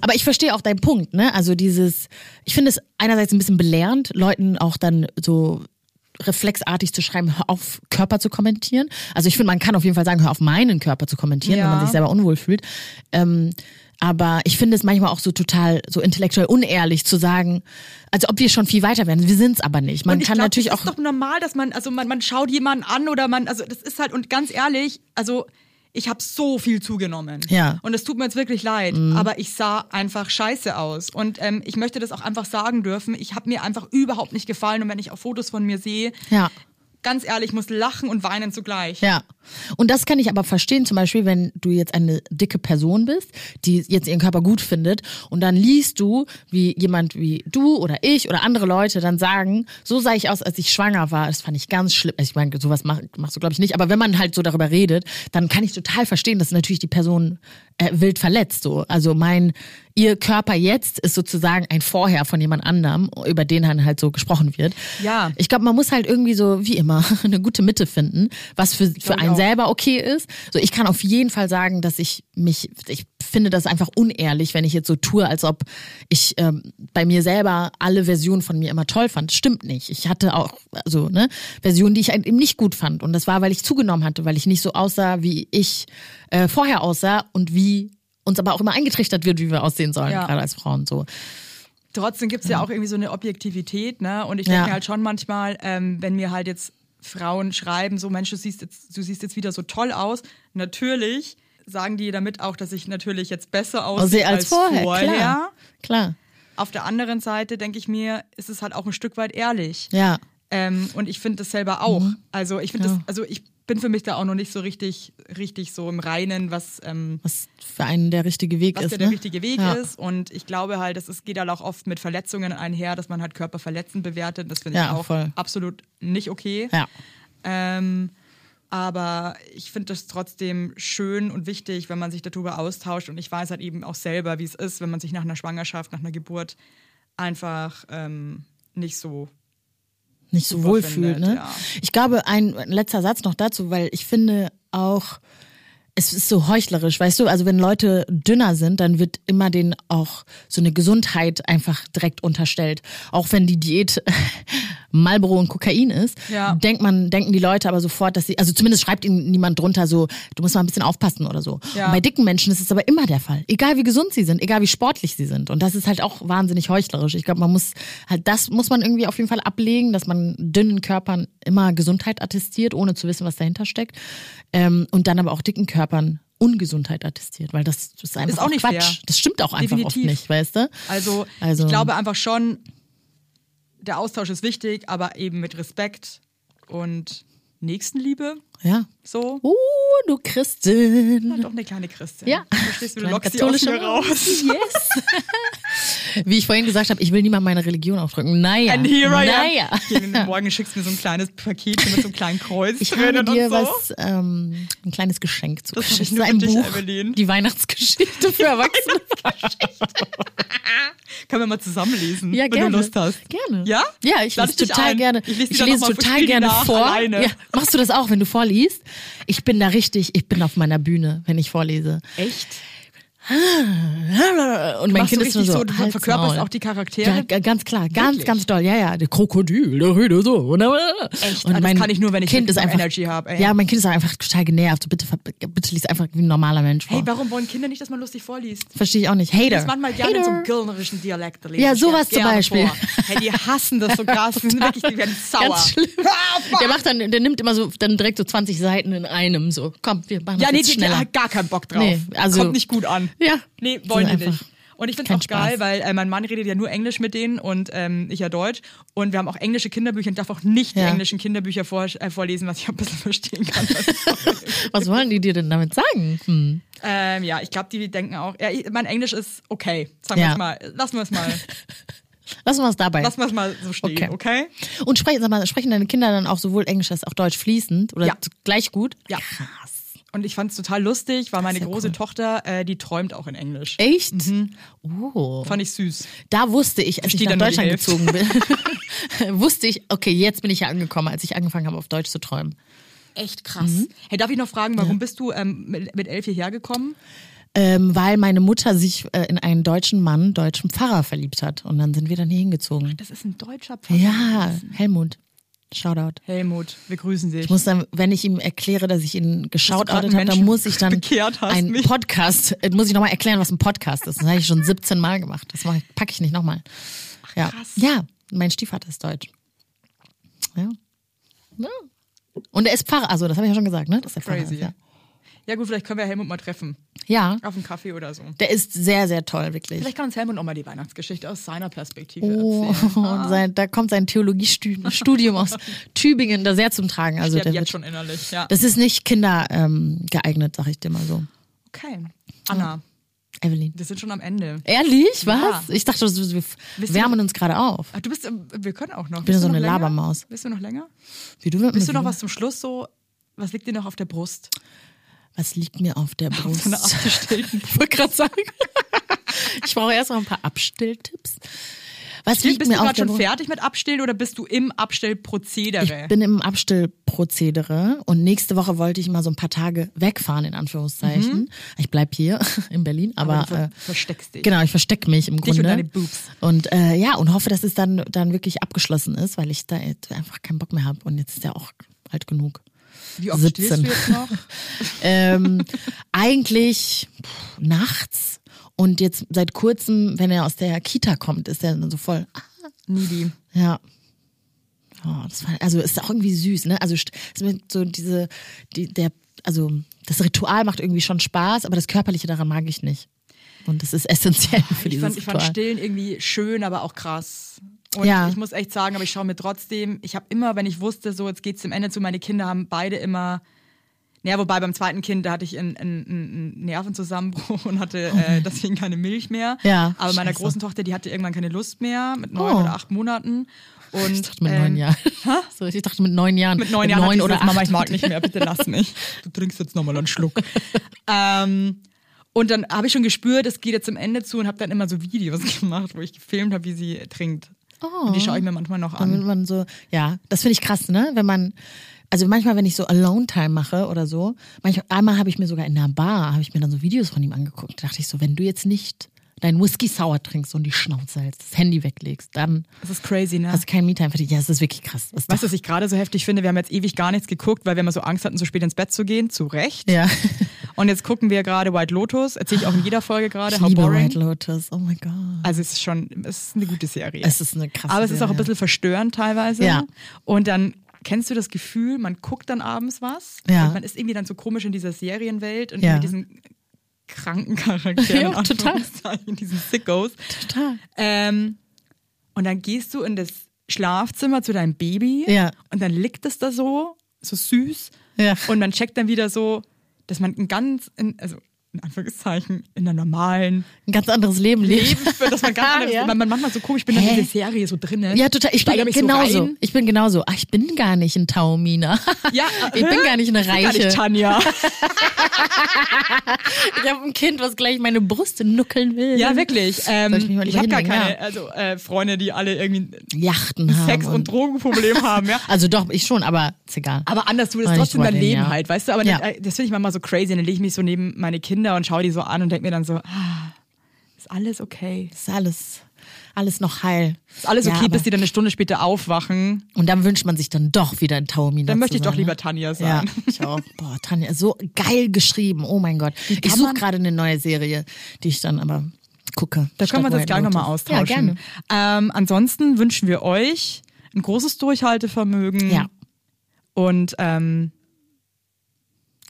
Aber ich verstehe auch deinen Punkt, ne? Also dieses, ich finde es einerseits ein bisschen belehrend, Leuten auch dann so reflexartig zu schreiben, hör auf, Körper zu kommentieren. Also ich finde, man kann auf jeden Fall sagen, hör auf, meinen Körper zu kommentieren, Ja. wenn man sich selber unwohl fühlt. Ähm, aber ich finde es manchmal auch so total so intellektuell unehrlich zu sagen, als ob wir schon viel weiter wären. Wir sind es aber nicht. Man kann glaub, natürlich auch. ist doch normal, dass man, also man, man schaut jemanden an oder man, also das ist halt, und ganz ehrlich, also ich habe so viel zugenommen. Ja. Mhm. Und es tut mir jetzt wirklich leid, aber ich sah einfach scheiße aus. Und ähm, ich möchte das auch einfach sagen dürfen. Ich habe mir einfach überhaupt nicht gefallen. Und wenn ich auch Fotos von mir sehe, Ja. Ganz ehrlich, ich muss lachen und weinen zugleich. Ja. Und das kann ich aber verstehen, zum Beispiel, wenn du jetzt eine dicke Person bist, die jetzt ihren Körper gut findet und dann liest du, wie jemand wie du oder ich oder andere Leute dann sagen, so sah ich aus, als ich schwanger war. Das fand ich ganz schlimm. Also Ich meine, sowas mach, machst du, glaube ich, nicht. Aber wenn man halt so darüber redet, dann kann ich total verstehen, dass natürlich die Person äh, wild verletzt. So. Also mein, ihr Körper jetzt ist sozusagen ein Vorher von jemand anderem, über den dann halt so gesprochen wird. Ja. Ich glaube, man muss halt irgendwie so, wie immer, [laughs] eine gute Mitte finden, was für, für einen auch. selber okay ist. So, ich kann auf jeden Fall sagen, dass ich mich, ich finde das einfach unehrlich, wenn ich jetzt so tue, als ob ich ähm, bei mir selber alle Versionen von mir immer toll fand. Stimmt nicht. Ich hatte auch, also, ne, Versionen, die ich eben nicht gut fand. Und das war, weil ich zugenommen hatte, weil ich nicht so aussah, wie ich äh, vorher aussah und wie uns aber auch immer eingetrichtert wird, wie wir aussehen sollen, Ja. gerade als Frauen so. Trotzdem gibt's ja auch irgendwie so eine Objektivität, ne? Und ich Ja. denke mir halt schon manchmal, ähm, wenn mir halt jetzt Frauen schreiben, so Mensch, du siehst jetzt, du siehst jetzt wieder so toll aus. Natürlich sagen die damit auch, dass ich natürlich jetzt besser aussehe Aussehe als vorher, vorher. klar. Klar. Auf der anderen Seite denke ich mir, ist es halt auch ein Stück weit ehrlich. Ja. Ähm, und ich finde das selber auch. Also ich finde Ja. das, also ich bin für mich da auch noch nicht so richtig, richtig so im Reinen, was, ähm, Was für einen der richtige Weg was ist. der, ne? der richtige Weg ja. ist. Und ich glaube halt, das ist, geht halt auch oft mit Verletzungen einher, dass man halt Körper verletzend bewertet. Das finde ich Ja, auch voll. absolut nicht okay. Ja. Ähm, aber ich finde das trotzdem schön und wichtig, wenn man sich darüber austauscht. Und ich weiß halt eben auch selber, wie es ist, wenn man sich nach einer Schwangerschaft, nach einer Geburt einfach ähm, nicht so. nicht so super wohl findet, fühlt. Ne? ja. Ich glaube, ein letzter Satz noch dazu, weil ich finde auch, es ist so heuchlerisch, weißt du, also wenn Leute dünner sind, dann wird immer denen auch so eine Gesundheit einfach direkt unterstellt. Auch wenn die Diät [laughs] Marlboro und Kokain ist, Ja. denkt man, denken die Leute aber sofort, dass sie, also zumindest schreibt ihnen niemand drunter so, du musst mal ein bisschen aufpassen oder so. Ja. Bei dicken Menschen ist es aber immer der Fall. Egal wie gesund sie sind, egal wie sportlich sie sind. Und das ist halt auch wahnsinnig heuchlerisch. Ich glaube, man muss halt, das muss man irgendwie auf jeden Fall ablegen, dass man dünnen Körpern immer Gesundheit attestiert, ohne zu wissen, was dahinter steckt. Ähm, und dann aber auch dicken Körpern Ungesundheit attestiert, weil das, ist einfach Ist auch nicht Quatsch. fair. Das stimmt auch einfach oft Definitiv. nicht, weißt du? Also, Also- ich glaube einfach schon, der Austausch ist wichtig, aber eben mit Respekt und Nächstenliebe, Ja. so. Uh, du Christin. Ja, doch eine kleine Christin. Ja. Verstehst du, du lockst sie aus mir raus. Yes. [laughs] Wie ich vorhin gesagt habe, ich will niemand meine Religion aufdrücken. Naja. And here I am. naja. Jeden Morgen schickst du mir so ein kleines Paket mit so einem kleinen Kreuz Ich habe und dir so. was, ähm, ein kleines Geschenk zu Das hab ich nur ein Buch, Evelyn. die Weihnachtsgeschichte für Erwachsene. Können wir mal zusammenlesen, Ja, wenn gerne. du Lust hast. Gerne. Ja? Ja, ich lese total ein. gerne. Ich lese ich lese total gerne vor. Ja, machst du das auch, wenn du vorliest? Ich bin da richtig, ich bin auf meiner Bühne, wenn ich vorlese. Echt? Und mein Machst Kind ist nur so, so, du Hals, verkörperst Maul. auch die Charaktere? Ja, ganz klar, ganz, Wirklich? ganz doll. Ja, ja, der Krokodil, der redet so. Echt? Ah, das kann ich nur, wenn ich kind ist einfach, Energy hab, ey. Ja, mein Kind ist einfach total genervt. Bitte, bitte lies einfach wie ein normaler Mensch vor. Hey, warum wollen Kinder nicht, dass man lustig vorliest? Verstehe ich auch nicht. Ich Hater. lese manchmal gerne in so einem Hater. gilnerischen Dialekt. da lese Ja, sowas zum Beispiel. Vor. Hey, die hassen das so krass. Die, sind wirklich, die werden sauer. Ganz schlimm. Ah. Der macht dann, der nimmt immer so dann direkt so 20 Seiten in einem. So, komm, wir machen das ja, nee, jetzt schneller. hat gar keinen Bock drauf. Nee, also- Kommt nicht gut an. Ja. Nee, wollen die nicht. Und ich finde es auch geil, Spaß. weil äh, mein Mann redet ja nur Englisch mit denen und ähm, ich ja Deutsch. Und wir haben auch englische Kinderbücher und darf auch nicht Ja. die englischen Kinderbücher vor, äh, vorlesen, was ich auch ein bisschen [laughs] verstehen kann. [laughs] Was wollen die dir denn damit sagen? Hm. ähm, ja, ich glaube, die denken auch, ja, ich, mein Englisch ist okay. Sagen wir Ja. mal. Lassen wir es mal. [laughs] Lassen wir es dabei. Lassen wir es mal so stehen, Okay. okay? Und sprechen, mal, sprechen deine Kinder dann auch sowohl Englisch als auch Deutsch fließend oder Ja. gleich gut? Ja. Und ich fand es total lustig, weil meine ja große cool. Tochter, äh, die träumt auch in Englisch. Echt? Oh. Fand ich süß. Da wusste ich, als ich Versteht nach ja Deutschland gezogen bin, [laughs] [laughs] wusste ich, okay, jetzt bin ich ja angekommen, als ich angefangen habe, auf Deutsch zu träumen. Echt krass. Hey, darf ich noch fragen, warum bist du ähm, mit, mit elf hierher gekommen? Ähm, weil meine Mutter sich äh, in einen deutschen Mann, deutschen Pfarrer verliebt hat. Und dann sind wir dann hier hingezogen. Das ist ein deutscher Pfarrer. Ja, Helmut. Shoutout. Helmut, wir grüßen dich. Ich muss dann, wenn ich ihm erkläre, dass ich ihn geschaut habe, dann muss ich dann einen mich? Podcast, äh, muss ich nochmal erklären, was ein Podcast ist. Das habe ich schon 17 Mal gemacht. Das packe ich nicht nochmal. Ja. krass. ja, mein Stiefvater ist deutsch. Ja. ja. Und er ist Pfarrer, also das habe ich ja schon gesagt, ne? Dass er Pfarrer Crazy. ist, ja. Ja gut, vielleicht können wir Helmut mal treffen. ja, Auf einen Kaffee oder so. der ist sehr, sehr toll, wirklich. Vielleicht kann uns Helmut auch mal die Weihnachtsgeschichte aus seiner Perspektive Oh, erzählen. [laughs] und sein, da kommt sein Theologiestudium aus [laughs] Tübingen da sehr zum Tragen. Also Der jetzt wird, schon innerlich, ja. das ist nicht Kinder ähm, sag ich dir mal so. Okay. Anna, Evelyn. wir sind schon am Ende. Ehrlich? Was? Ja. Ich dachte, wir wärmen uns gerade auf. Ach, du bist, ähm, wir können auch noch. Ich bin Bist so eine länger? Labermaus. Bist du noch länger? Wie du Bist du noch was zum Schluss so? Was liegt dir noch auf der Brust? Was liegt mir auf der Brust? Eine abgestellten [laughs] ich wollte gerade sagen. [laughs] ich brauche erst mal ein paar Abstelltipps. Was liegt Bist mir du auf gerade schon Brust? fertig mit Abstillen oder bist du im Abstellprozedere? Ich bin im Abstellprozedere und nächste Woche wollte ich mal so ein paar Tage wegfahren, in Anführungszeichen. Ich bleib hier [laughs] in Berlin, aber, Mhm. du ver äh, versteckst dich. Genau, ich verstecke mich im Dich Grunde. und deine Boobs. Und äh, ja, und hoffe, dass es dann, dann wirklich abgeschlossen ist, weil ich da einfach keinen Bock mehr habe. Und jetzt ist er auch alt genug. Wie oft 17. stillst du jetzt noch? [laughs] Ähm, eigentlich pff, nachts. Und jetzt seit kurzem, wenn er aus der Kita kommt, ist er dann so voll. ah, Needy. Ja. Oh, das war, also ist auch irgendwie süß, ne? Also so diese, die, der, also das Ritual macht irgendwie schon Spaß, aber das Körperliche daran mag ich nicht. Und das ist [laughs] essentiell für Ich dieses fand, ich fand Ritual. Stillen irgendwie schön, aber auch krass. Und Ja. ich muss echt sagen, aber ich schaue mir trotzdem, ich habe immer, wenn ich wusste, so jetzt geht's zum Ende zu, meine Kinder haben beide immer, naja, wobei beim zweiten Kind, da hatte ich einen, einen, einen Nervenzusammenbruch [laughs] und hatte äh, deswegen keine Milch mehr. Oh Ja, aber meiner scheiße. großen Tochter, die hatte irgendwann keine Lust mehr, mit neun Oh. oder acht Monaten. Und, Ich dachte mit ähm, neun Jahren. [laughs] So, ich dachte mit neun Jahren. Mit neun Jahren neun oder oder Mama, ich mag nicht mehr, bitte lass mich. Du trinkst jetzt nochmal einen Schluck. [laughs] ähm, und dann habe ich schon gespürt, es geht jetzt zum Ende zu und habe dann immer so Videos gemacht, wo ich gefilmt habe, wie sie trinkt. Oh. Und die schaue ich mir manchmal noch Damit an. man so, ja, das finde ich krass, ne? Wenn man, also manchmal, wenn ich so Alone-Time mache oder so, manchmal, einmal habe ich mir sogar in einer Bar, habe ich mir dann so Videos von ihm angeguckt. Da dachte ich so, wenn du jetzt nicht deinen Whisky sauer trinkst und die Schnauze hältst, das Handy weglegst, dann Das ist crazy, ne? hast du kein Me-Time für dich. Ja, das ist wirklich krass. Das Weißt du, was ich gerade so heftig finde? Wir haben jetzt ewig gar nichts geguckt, weil wir immer so Angst hatten, so spät ins Bett zu gehen. Zu Recht. ja. [laughs] Und jetzt gucken wir gerade White Lotus. Erzähle ich auch in jeder Folge gerade. Ich How liebe boring. White Lotus. Oh mein Gott. Also es ist schon, es ist eine gute Serie. Es ist eine krasse Aber es ist auch ein Serie. bisschen verstörend teilweise. Ja. Und dann kennst du das Gefühl, man guckt dann abends was Ja. und man ist irgendwie dann so komisch in dieser Serienwelt und Ja. mit diesen kranken Charakteren, Ja, total. in diesen Sickos. Total. Ähm, und dann gehst du in das Schlafzimmer zu deinem Baby Ja. und dann liegt es da so so süß. Ja. Und man checkt dann wieder so, dass man ein ganz, also in Anführungszeichen, in der normalen Ein ganz anderes Leben lebt. Dass man ganz [laughs] anderes, Ja. man, man manchmal so komisch, ich bin dann Hä? in dieser Serie so drin. Ja, total. Ich bin genauso. So ich bin genauso. Ach, ich bin gar nicht ein Taumina. [laughs] Ja, [laughs] ich bin gar nicht eine Ich bin gar Reiche. nicht Tanja. Ich habe ein Kind, was gleich meine Brust nuckeln will. Ja, wirklich. Ähm, ich ich habe gar keine also, äh, Freunde, die alle irgendwie Yachten haben. Sex- und Drogenproblem haben. Ja. Also doch, ich schon, aber ist egal. Aber anders, du, das ist trotzdem dein Leben ja. halt, weißt du? Aber Ja. das, das finde ich manchmal so crazy. Dann lege ich mich so neben meine Kinder und schaue die so an und denke mir dann so, ah, ist alles okay. ist alles, alles noch heil. Ist alles Ja, okay, bis die dann eine Stunde später aufwachen. Und dann wünscht man sich dann doch wieder ein Taumina Dann möchte ich doch sein, lieber ne? Tanja sein. Ja, ich auch. Boah, Tanja, so geil geschrieben. Oh mein Gott. Ich suche gerade eine neue Serie, die ich dann aber gucke. Da können wir jetzt gleich nochmal austauschen. Ja, gerne. Ähm, ansonsten wünschen wir euch ein großes Durchhaltevermögen. Ja. Und ähm,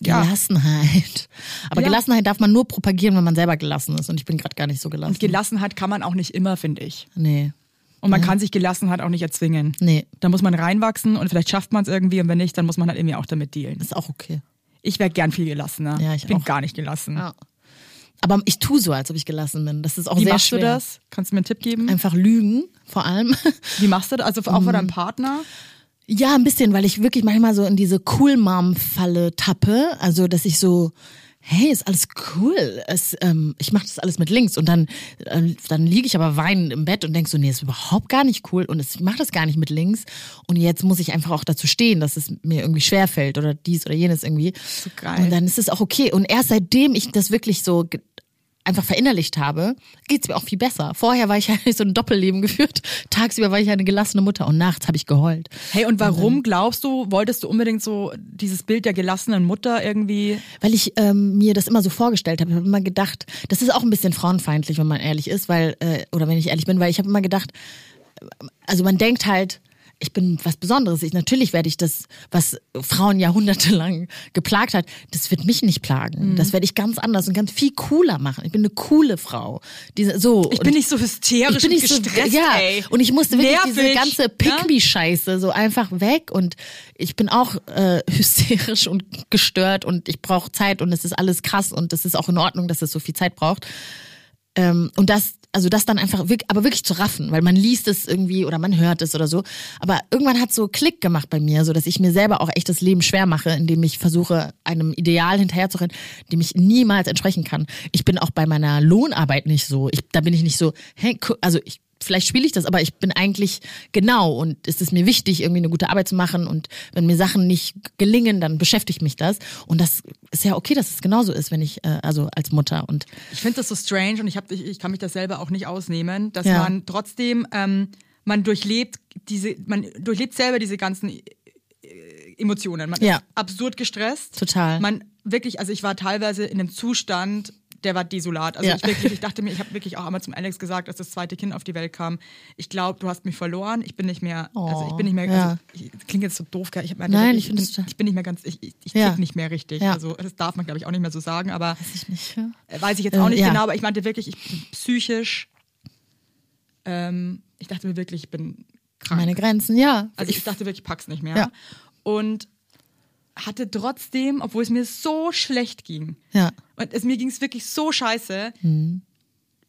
Ja. Gelassenheit. Aber Ja. Gelassenheit darf man nur propagieren, wenn man selber gelassen ist. Und ich bin gerade gar nicht so gelassen. und Gelassenheit kann man auch nicht immer, finde ich. nee. Und man kann sich Gelassenheit auch nicht erzwingen. Nee, Da muss man reinwachsen und vielleicht schafft man es irgendwie und wenn nicht, dann muss man halt irgendwie auch damit dealen. ist auch okay. Ich wäre gern viel gelassener. Ja, ich bin auch. gar nicht gelassen. Ja. Aber ich tue so, als ob ich gelassen bin. Das ist auch Wie sehr machst schwer. du das? Kannst du mir einen Tipp geben? Einfach lügen, vor allem. Wie machst du das? Also auch vor deinem Partner? Ja, ein bisschen, weil ich wirklich manchmal so in diese Cool-Mom-Falle tappe. Also, dass ich so, hey, ist alles cool. Es, ähm, ich mache das alles mit links. Und dann, äh, dann liege ich aber weinend im Bett und denk so, nee, ist überhaupt gar nicht cool. Und es- ich mache das gar nicht mit links. Und jetzt muss ich einfach auch dazu stehen, dass es mir irgendwie schwerfällt oder dies oder jenes irgendwie. So geil. Und dann ist es auch okay. Und erst seitdem ich das wirklich so einfach verinnerlicht habe, geht's mir auch viel besser. Vorher war ich [laughs] ja so ein Doppelleben geführt. Tagsüber war ich eine gelassene Mutter und nachts habe ich geheult. Hey, und warum glaubst du, wolltest du unbedingt so dieses Bild der gelassenen Mutter irgendwie? Weil ich ähm, mir das immer so vorgestellt habe. Ich habe immer gedacht, das ist auch ein bisschen frauenfeindlich, wenn man ehrlich ist, weil, äh, oder wenn ich ehrlich bin, weil ich habe immer gedacht, also man denkt halt, ich bin was Besonderes. Ich, natürlich werde ich das, was Frauen jahrhundertelang geplagt hat, das wird mich nicht plagen. Das werde ich ganz anders und ganz viel cooler machen. Ich bin eine coole Frau. Diese, so. Ich bin nicht so hysterisch ich bin nicht und gestresst, so, ja. ey. Und ich musste wirklich diese Nervig, ganze ja? Pick-me-Scheiße so einfach weg und ich bin auch äh, [laughs] hysterisch und gestört und ich brauche Zeit und es ist alles krass und es ist auch in Ordnung, dass es so viel Zeit braucht. Ähm, und das, also das dann einfach, aber wirklich zu raffen, weil man liest es irgendwie oder man hört es oder so. Aber irgendwann hat so Klick gemacht bei mir, so dass ich mir selber auch echt das Leben schwer mache, indem ich versuche, einem Ideal hinterherzurennen, dem ich niemals entsprechen kann. Ich bin auch bei meiner Lohnarbeit nicht so. Ich, da bin ich nicht so, hey, also ich vielleicht spiele ich das, aber ich bin eigentlich genau und es ist mir wichtig, irgendwie eine gute Arbeit zu machen und wenn mir Sachen nicht gelingen, dann beschäftigt mich das und das ist ja okay, dass es genauso ist, wenn ich, äh, also als Mutter und Ich finde das so strange und ich, hab, ich, ich kann mich das selber auch nicht ausnehmen, dass Ja. man trotzdem, ähm, man durchlebt diese, man durchlebt selber diese ganzen äh, Emotionen. Man Ja. ist absurd gestresst. Total. Man wirklich, also ich war teilweise in einem Zustand, der war desolat. Also Ja. ich wirklich, ich dachte mir, ich habe wirklich auch einmal zum Alex gesagt, als das zweite Kind auf die Welt kam, ich glaube, du hast mich verloren. Ich bin nicht mehr, also ich bin nicht mehr, ja. also ich, das klingt jetzt so doof, ich, hab Nein, ich finde bin, ich bin nicht mehr ganz, ich, ich, ich Ja. nicht mehr richtig. Ja. Also das darf man, glaube ich, auch nicht mehr so sagen, aber weiß ich nicht. Äh, Weiß ich jetzt Äh, auch nicht ja. genau, aber ich meinte wirklich, ich bin psychisch. Ähm, ich dachte mir wirklich, ich bin krank. Meine Grenzen, ja. also ich dachte wirklich, ich pack's nicht mehr. Und hatte trotzdem, obwohl es mir so schlecht ging, ja. und es, mir ging es wirklich so scheiße, Mhm.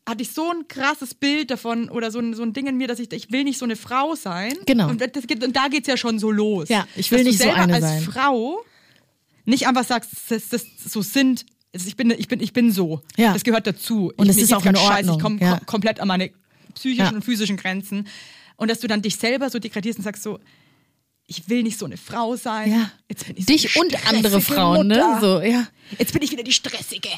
hatte ich so ein krasses Bild davon oder so ein, so ein Ding in mir, dass ich, ich will nicht so eine Frau sein. Genau. Und, das geht, und da geht's ja schon so los. Ja, ich will dass nicht du so selber eine als sein. Frau nicht einfach sagst, dass das so sind. Also ich bin, ich bin, ich bin so. Ja. Das gehört dazu. Und es ist auch in grad scheiße. Ordnung, Ich komme ja. kom komplett an meine psychischen Ja. und physischen Grenzen. Und dass du dann dich selber so degradierst und sagst so, ich will nicht so eine Frau sein. Ja. Jetzt bin ich so Dich und andere Frauen, ne? Mutter. So, ja. Jetzt bin ich wieder die stressige.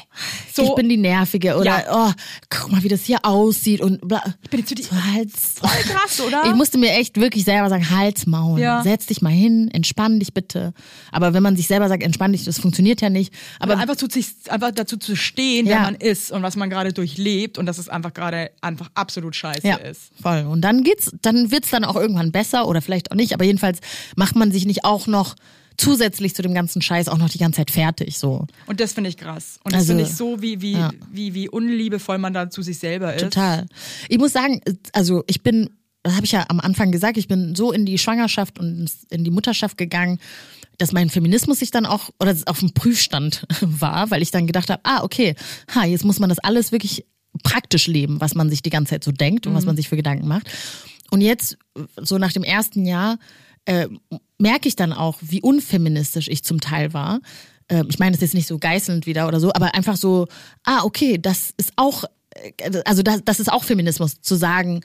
ich So, bin die Nervige oder Ja. oh, guck mal, wie das hier aussieht und bla. Ich bin jetzt so die- Hals. voll krass, oder? Ich musste mir echt wirklich selber sagen, Hals, Maul. Ja. Setz dich mal hin, entspann dich bitte. Aber wenn man sich selber sagt, entspann dich, das funktioniert ja nicht. aber Aber einfach, zu sich, einfach dazu zu stehen, wer Ja. man ist und was man gerade durchlebt und dass es einfach gerade einfach absolut scheiße ja, ist. voll. Und dann geht's, dann wird's dann auch irgendwann besser oder vielleicht auch nicht. Aber jedenfalls macht man sich nicht auch noch zusätzlich zu dem ganzen Scheiß auch noch die ganze Zeit fertig. So Und das finde ich krass. Und das Also, finde ich so, wie, wie, ja. wie, wie unliebevoll man da zu sich selber ist. Total. Ich muss sagen, also ich bin, das habe ich ja am Anfang gesagt, ich bin so in die Schwangerschaft und in die Mutterschaft gegangen, dass mein Feminismus sich dann auch oder auf dem Prüfstand [laughs] war, weil ich dann gedacht habe, ah, okay, ha, jetzt muss man das alles wirklich praktisch leben, was man sich die ganze Zeit so denkt und was man sich für Gedanken macht. Und jetzt, so nach dem ersten Jahr, äh, merke ich dann auch, wie unfeministisch ich zum Teil war. Äh, ich meine, das ist nicht so geißelnd wieder oder so, aber einfach so, ah, okay, das ist auch, äh, also das, das ist auch Feminismus, zu sagen,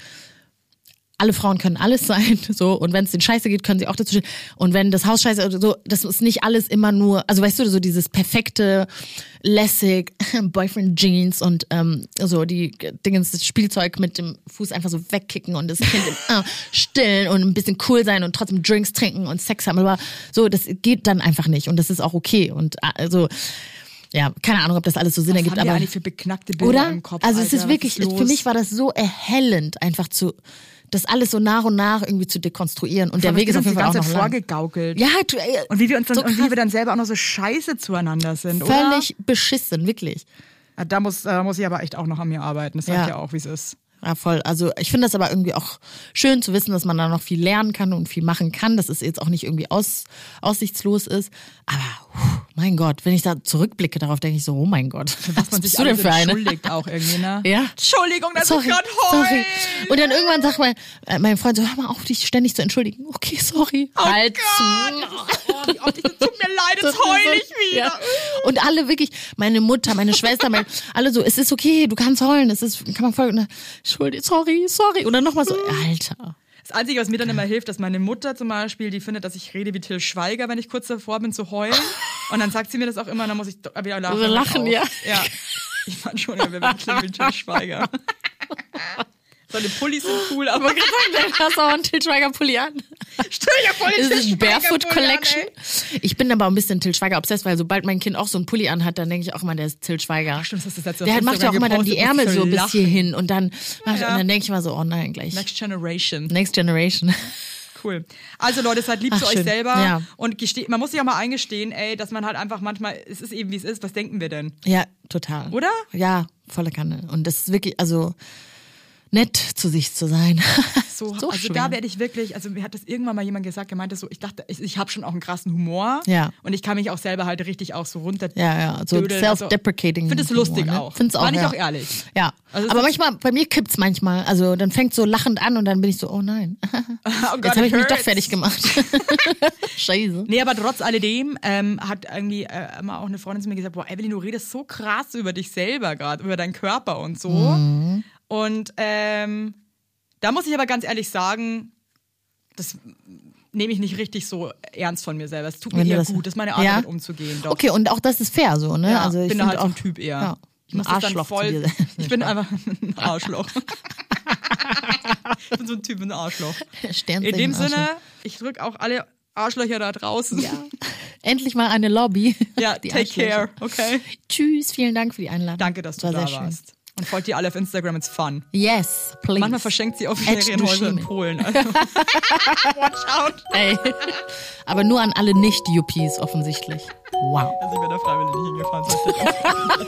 alle Frauen können alles sein, [laughs] so und wenn es den Scheiße geht, können sie auch dazu stehen. Und wenn das Haus scheiße so, das ist nicht alles immer nur, also weißt du, so dieses perfekte lässig [laughs] Boyfriend Jeans und ähm, so die Dingens, das Spielzeug mit dem Fuß einfach so wegkicken und das Kind im, äh, stillen und ein bisschen cool sein und trotzdem Drinks trinken und Sex haben, aber so das geht dann einfach nicht und das ist auch okay und äh, also ja, keine Ahnung, ob das alles so Sinn Was ergibt, haben aber eigentlich für beknackte Bilder oder? im Kopf? also es Alter? ist Was wirklich, für mich war das so erhellend, einfach zu das alles so nach und nach irgendwie zu dekonstruieren. Und der Weg ist auf jeden Fall auch noch lang. vorgegaukelt. Ja, du, ey, Und wie wir uns dann, so und wie wir dann selber auch noch so scheiße zueinander sind, oder? völlig beschissen, wirklich. Ja, Da muss, da muss ich aber echt auch noch an mir arbeiten. Das sag Ja. ich ja auch, wie es ist. Ja, voll. Also ich finde das aber irgendwie auch schön zu wissen, dass man da noch viel lernen kann und viel machen kann, dass es jetzt auch nicht irgendwie aus, aussichtslos ist. Aber mein Gott, wenn ich da zurückblicke darauf, denke ich so, oh mein Gott, was, Man bist sich du denn für eine? entschuldigt auch irgendwie, ne? [laughs] Ja. Entschuldigung, dass Sorry, ich gerade sorry. heul. Und dann irgendwann sagt mein, äh, mein Freund so, hör mal auf, dich ständig zu entschuldigen. Okay, sorry. Oh halt Gott, zu. das ist oh, das tut mir leid, [laughs] Das jetzt heul ich wieder. Ja. Und alle wirklich, meine Mutter, meine Schwester, mein, [laughs] alle so, es ist okay, du kannst heulen, es ist, kann man voll, dann, Entschuldigung, sorry, sorry. Und dann nochmal so, Alter. Das Einzige, was mir dann immer hilft, dass meine Mutter zum Beispiel, die findet, dass ich rede wie Till Schweiger, wenn ich kurz davor bin zu heulen. Und dann sagt sie mir das auch immer, dann muss ich wieder lachen. So lachen, ja. Ja. Ich fand schon, wir werden wie Till Schweiger. [laughs] Seine Pullis sind cool, aber Aber gesagt, hast auch einen Til Schweiger Pulli an. Stell dir vor, den Ist es Barefoot an, Collection? ey. Ich bin aber ein bisschen Til Schweiger obsessed, weil sobald mein Kind auch so einen Pulli anhat, dann denke ich auch immer, der ist Til Schweiger. Stimmt, das hast du letzte Der auf macht ja auch immer dann die Ärmel so bis hierhin und dann, Ja. und dann denke ich mal so, oh nein, gleich. Next Generation. Next Generation. Cool. Also Leute, seid lieb Ach, zu euch schön. selber Ja. und geste man muss sich auch mal eingestehen, ey, dass man halt einfach manchmal, es ist eben wie es ist, was denken wir denn? Ja, total. Oder? Ja, volle Kanne. Und das ist wirklich, also nett zu sich zu sein. [laughs] So, [laughs] So also schwer. da werde ich wirklich, also mir hat das irgendwann mal jemand gesagt, der meinte so, ich dachte, ich, ich habe schon auch einen krassen Humor Ja. und ich kann mich auch selber halt richtig auch so runter Ja, ja, so dödeln. self-deprecating. Ich finde es Humor, lustig ne? auch. Find's auch, War ich ja. auch ehrlich. Ja, Also es aber manchmal, bei mir kippt's manchmal. Also dann fängt so lachend an und dann bin ich so, oh nein. [laughs] Oh Gott, Jetzt habe ich mich doch fertig gemacht. Scheiße. Nee, aber trotz alledem ähm, hat irgendwie äh, immer auch eine Freundin zu mir gesagt, boah, Evelyn, du redest so krass über dich selber gerade, über deinen Körper und so. Mhm. Und ähm, da muss ich aber ganz ehrlich sagen, das nehme ich nicht richtig so ernst von mir selber. Es tut mir Wenn du eher das- gut, das ist meine Art, Ja? damit umzugehen. Doch. Okay, und auch das ist fair so, ne? Ja, also ich bin da halt auch, so ein Typ eher. Ja, Ich muss Arschloch voll. Ich bin einfach ein Arschloch. [laughs] ich bin so ein Typ, ein Arschloch. In dem. Sinne, ich drücke auch alle Arschlöcher da draußen. Ja. Endlich mal eine Lobby. Ja, [laughs] take Arschlöcher. care, okay? Tschüss, vielen Dank für die Einladung. Danke, dass du War da sehr schön. Und folgt ihr alle auf Instagram, it's fun. Yes, please. Manchmal verschenkt sie auch Ferienhäuser in. Polen. [laughs] Also. Watch out. Ey. Aber nur an alle Nicht-Yuppies offensichtlich. Wow. Also ich wäre da freiwillig hingefahren. [laughs]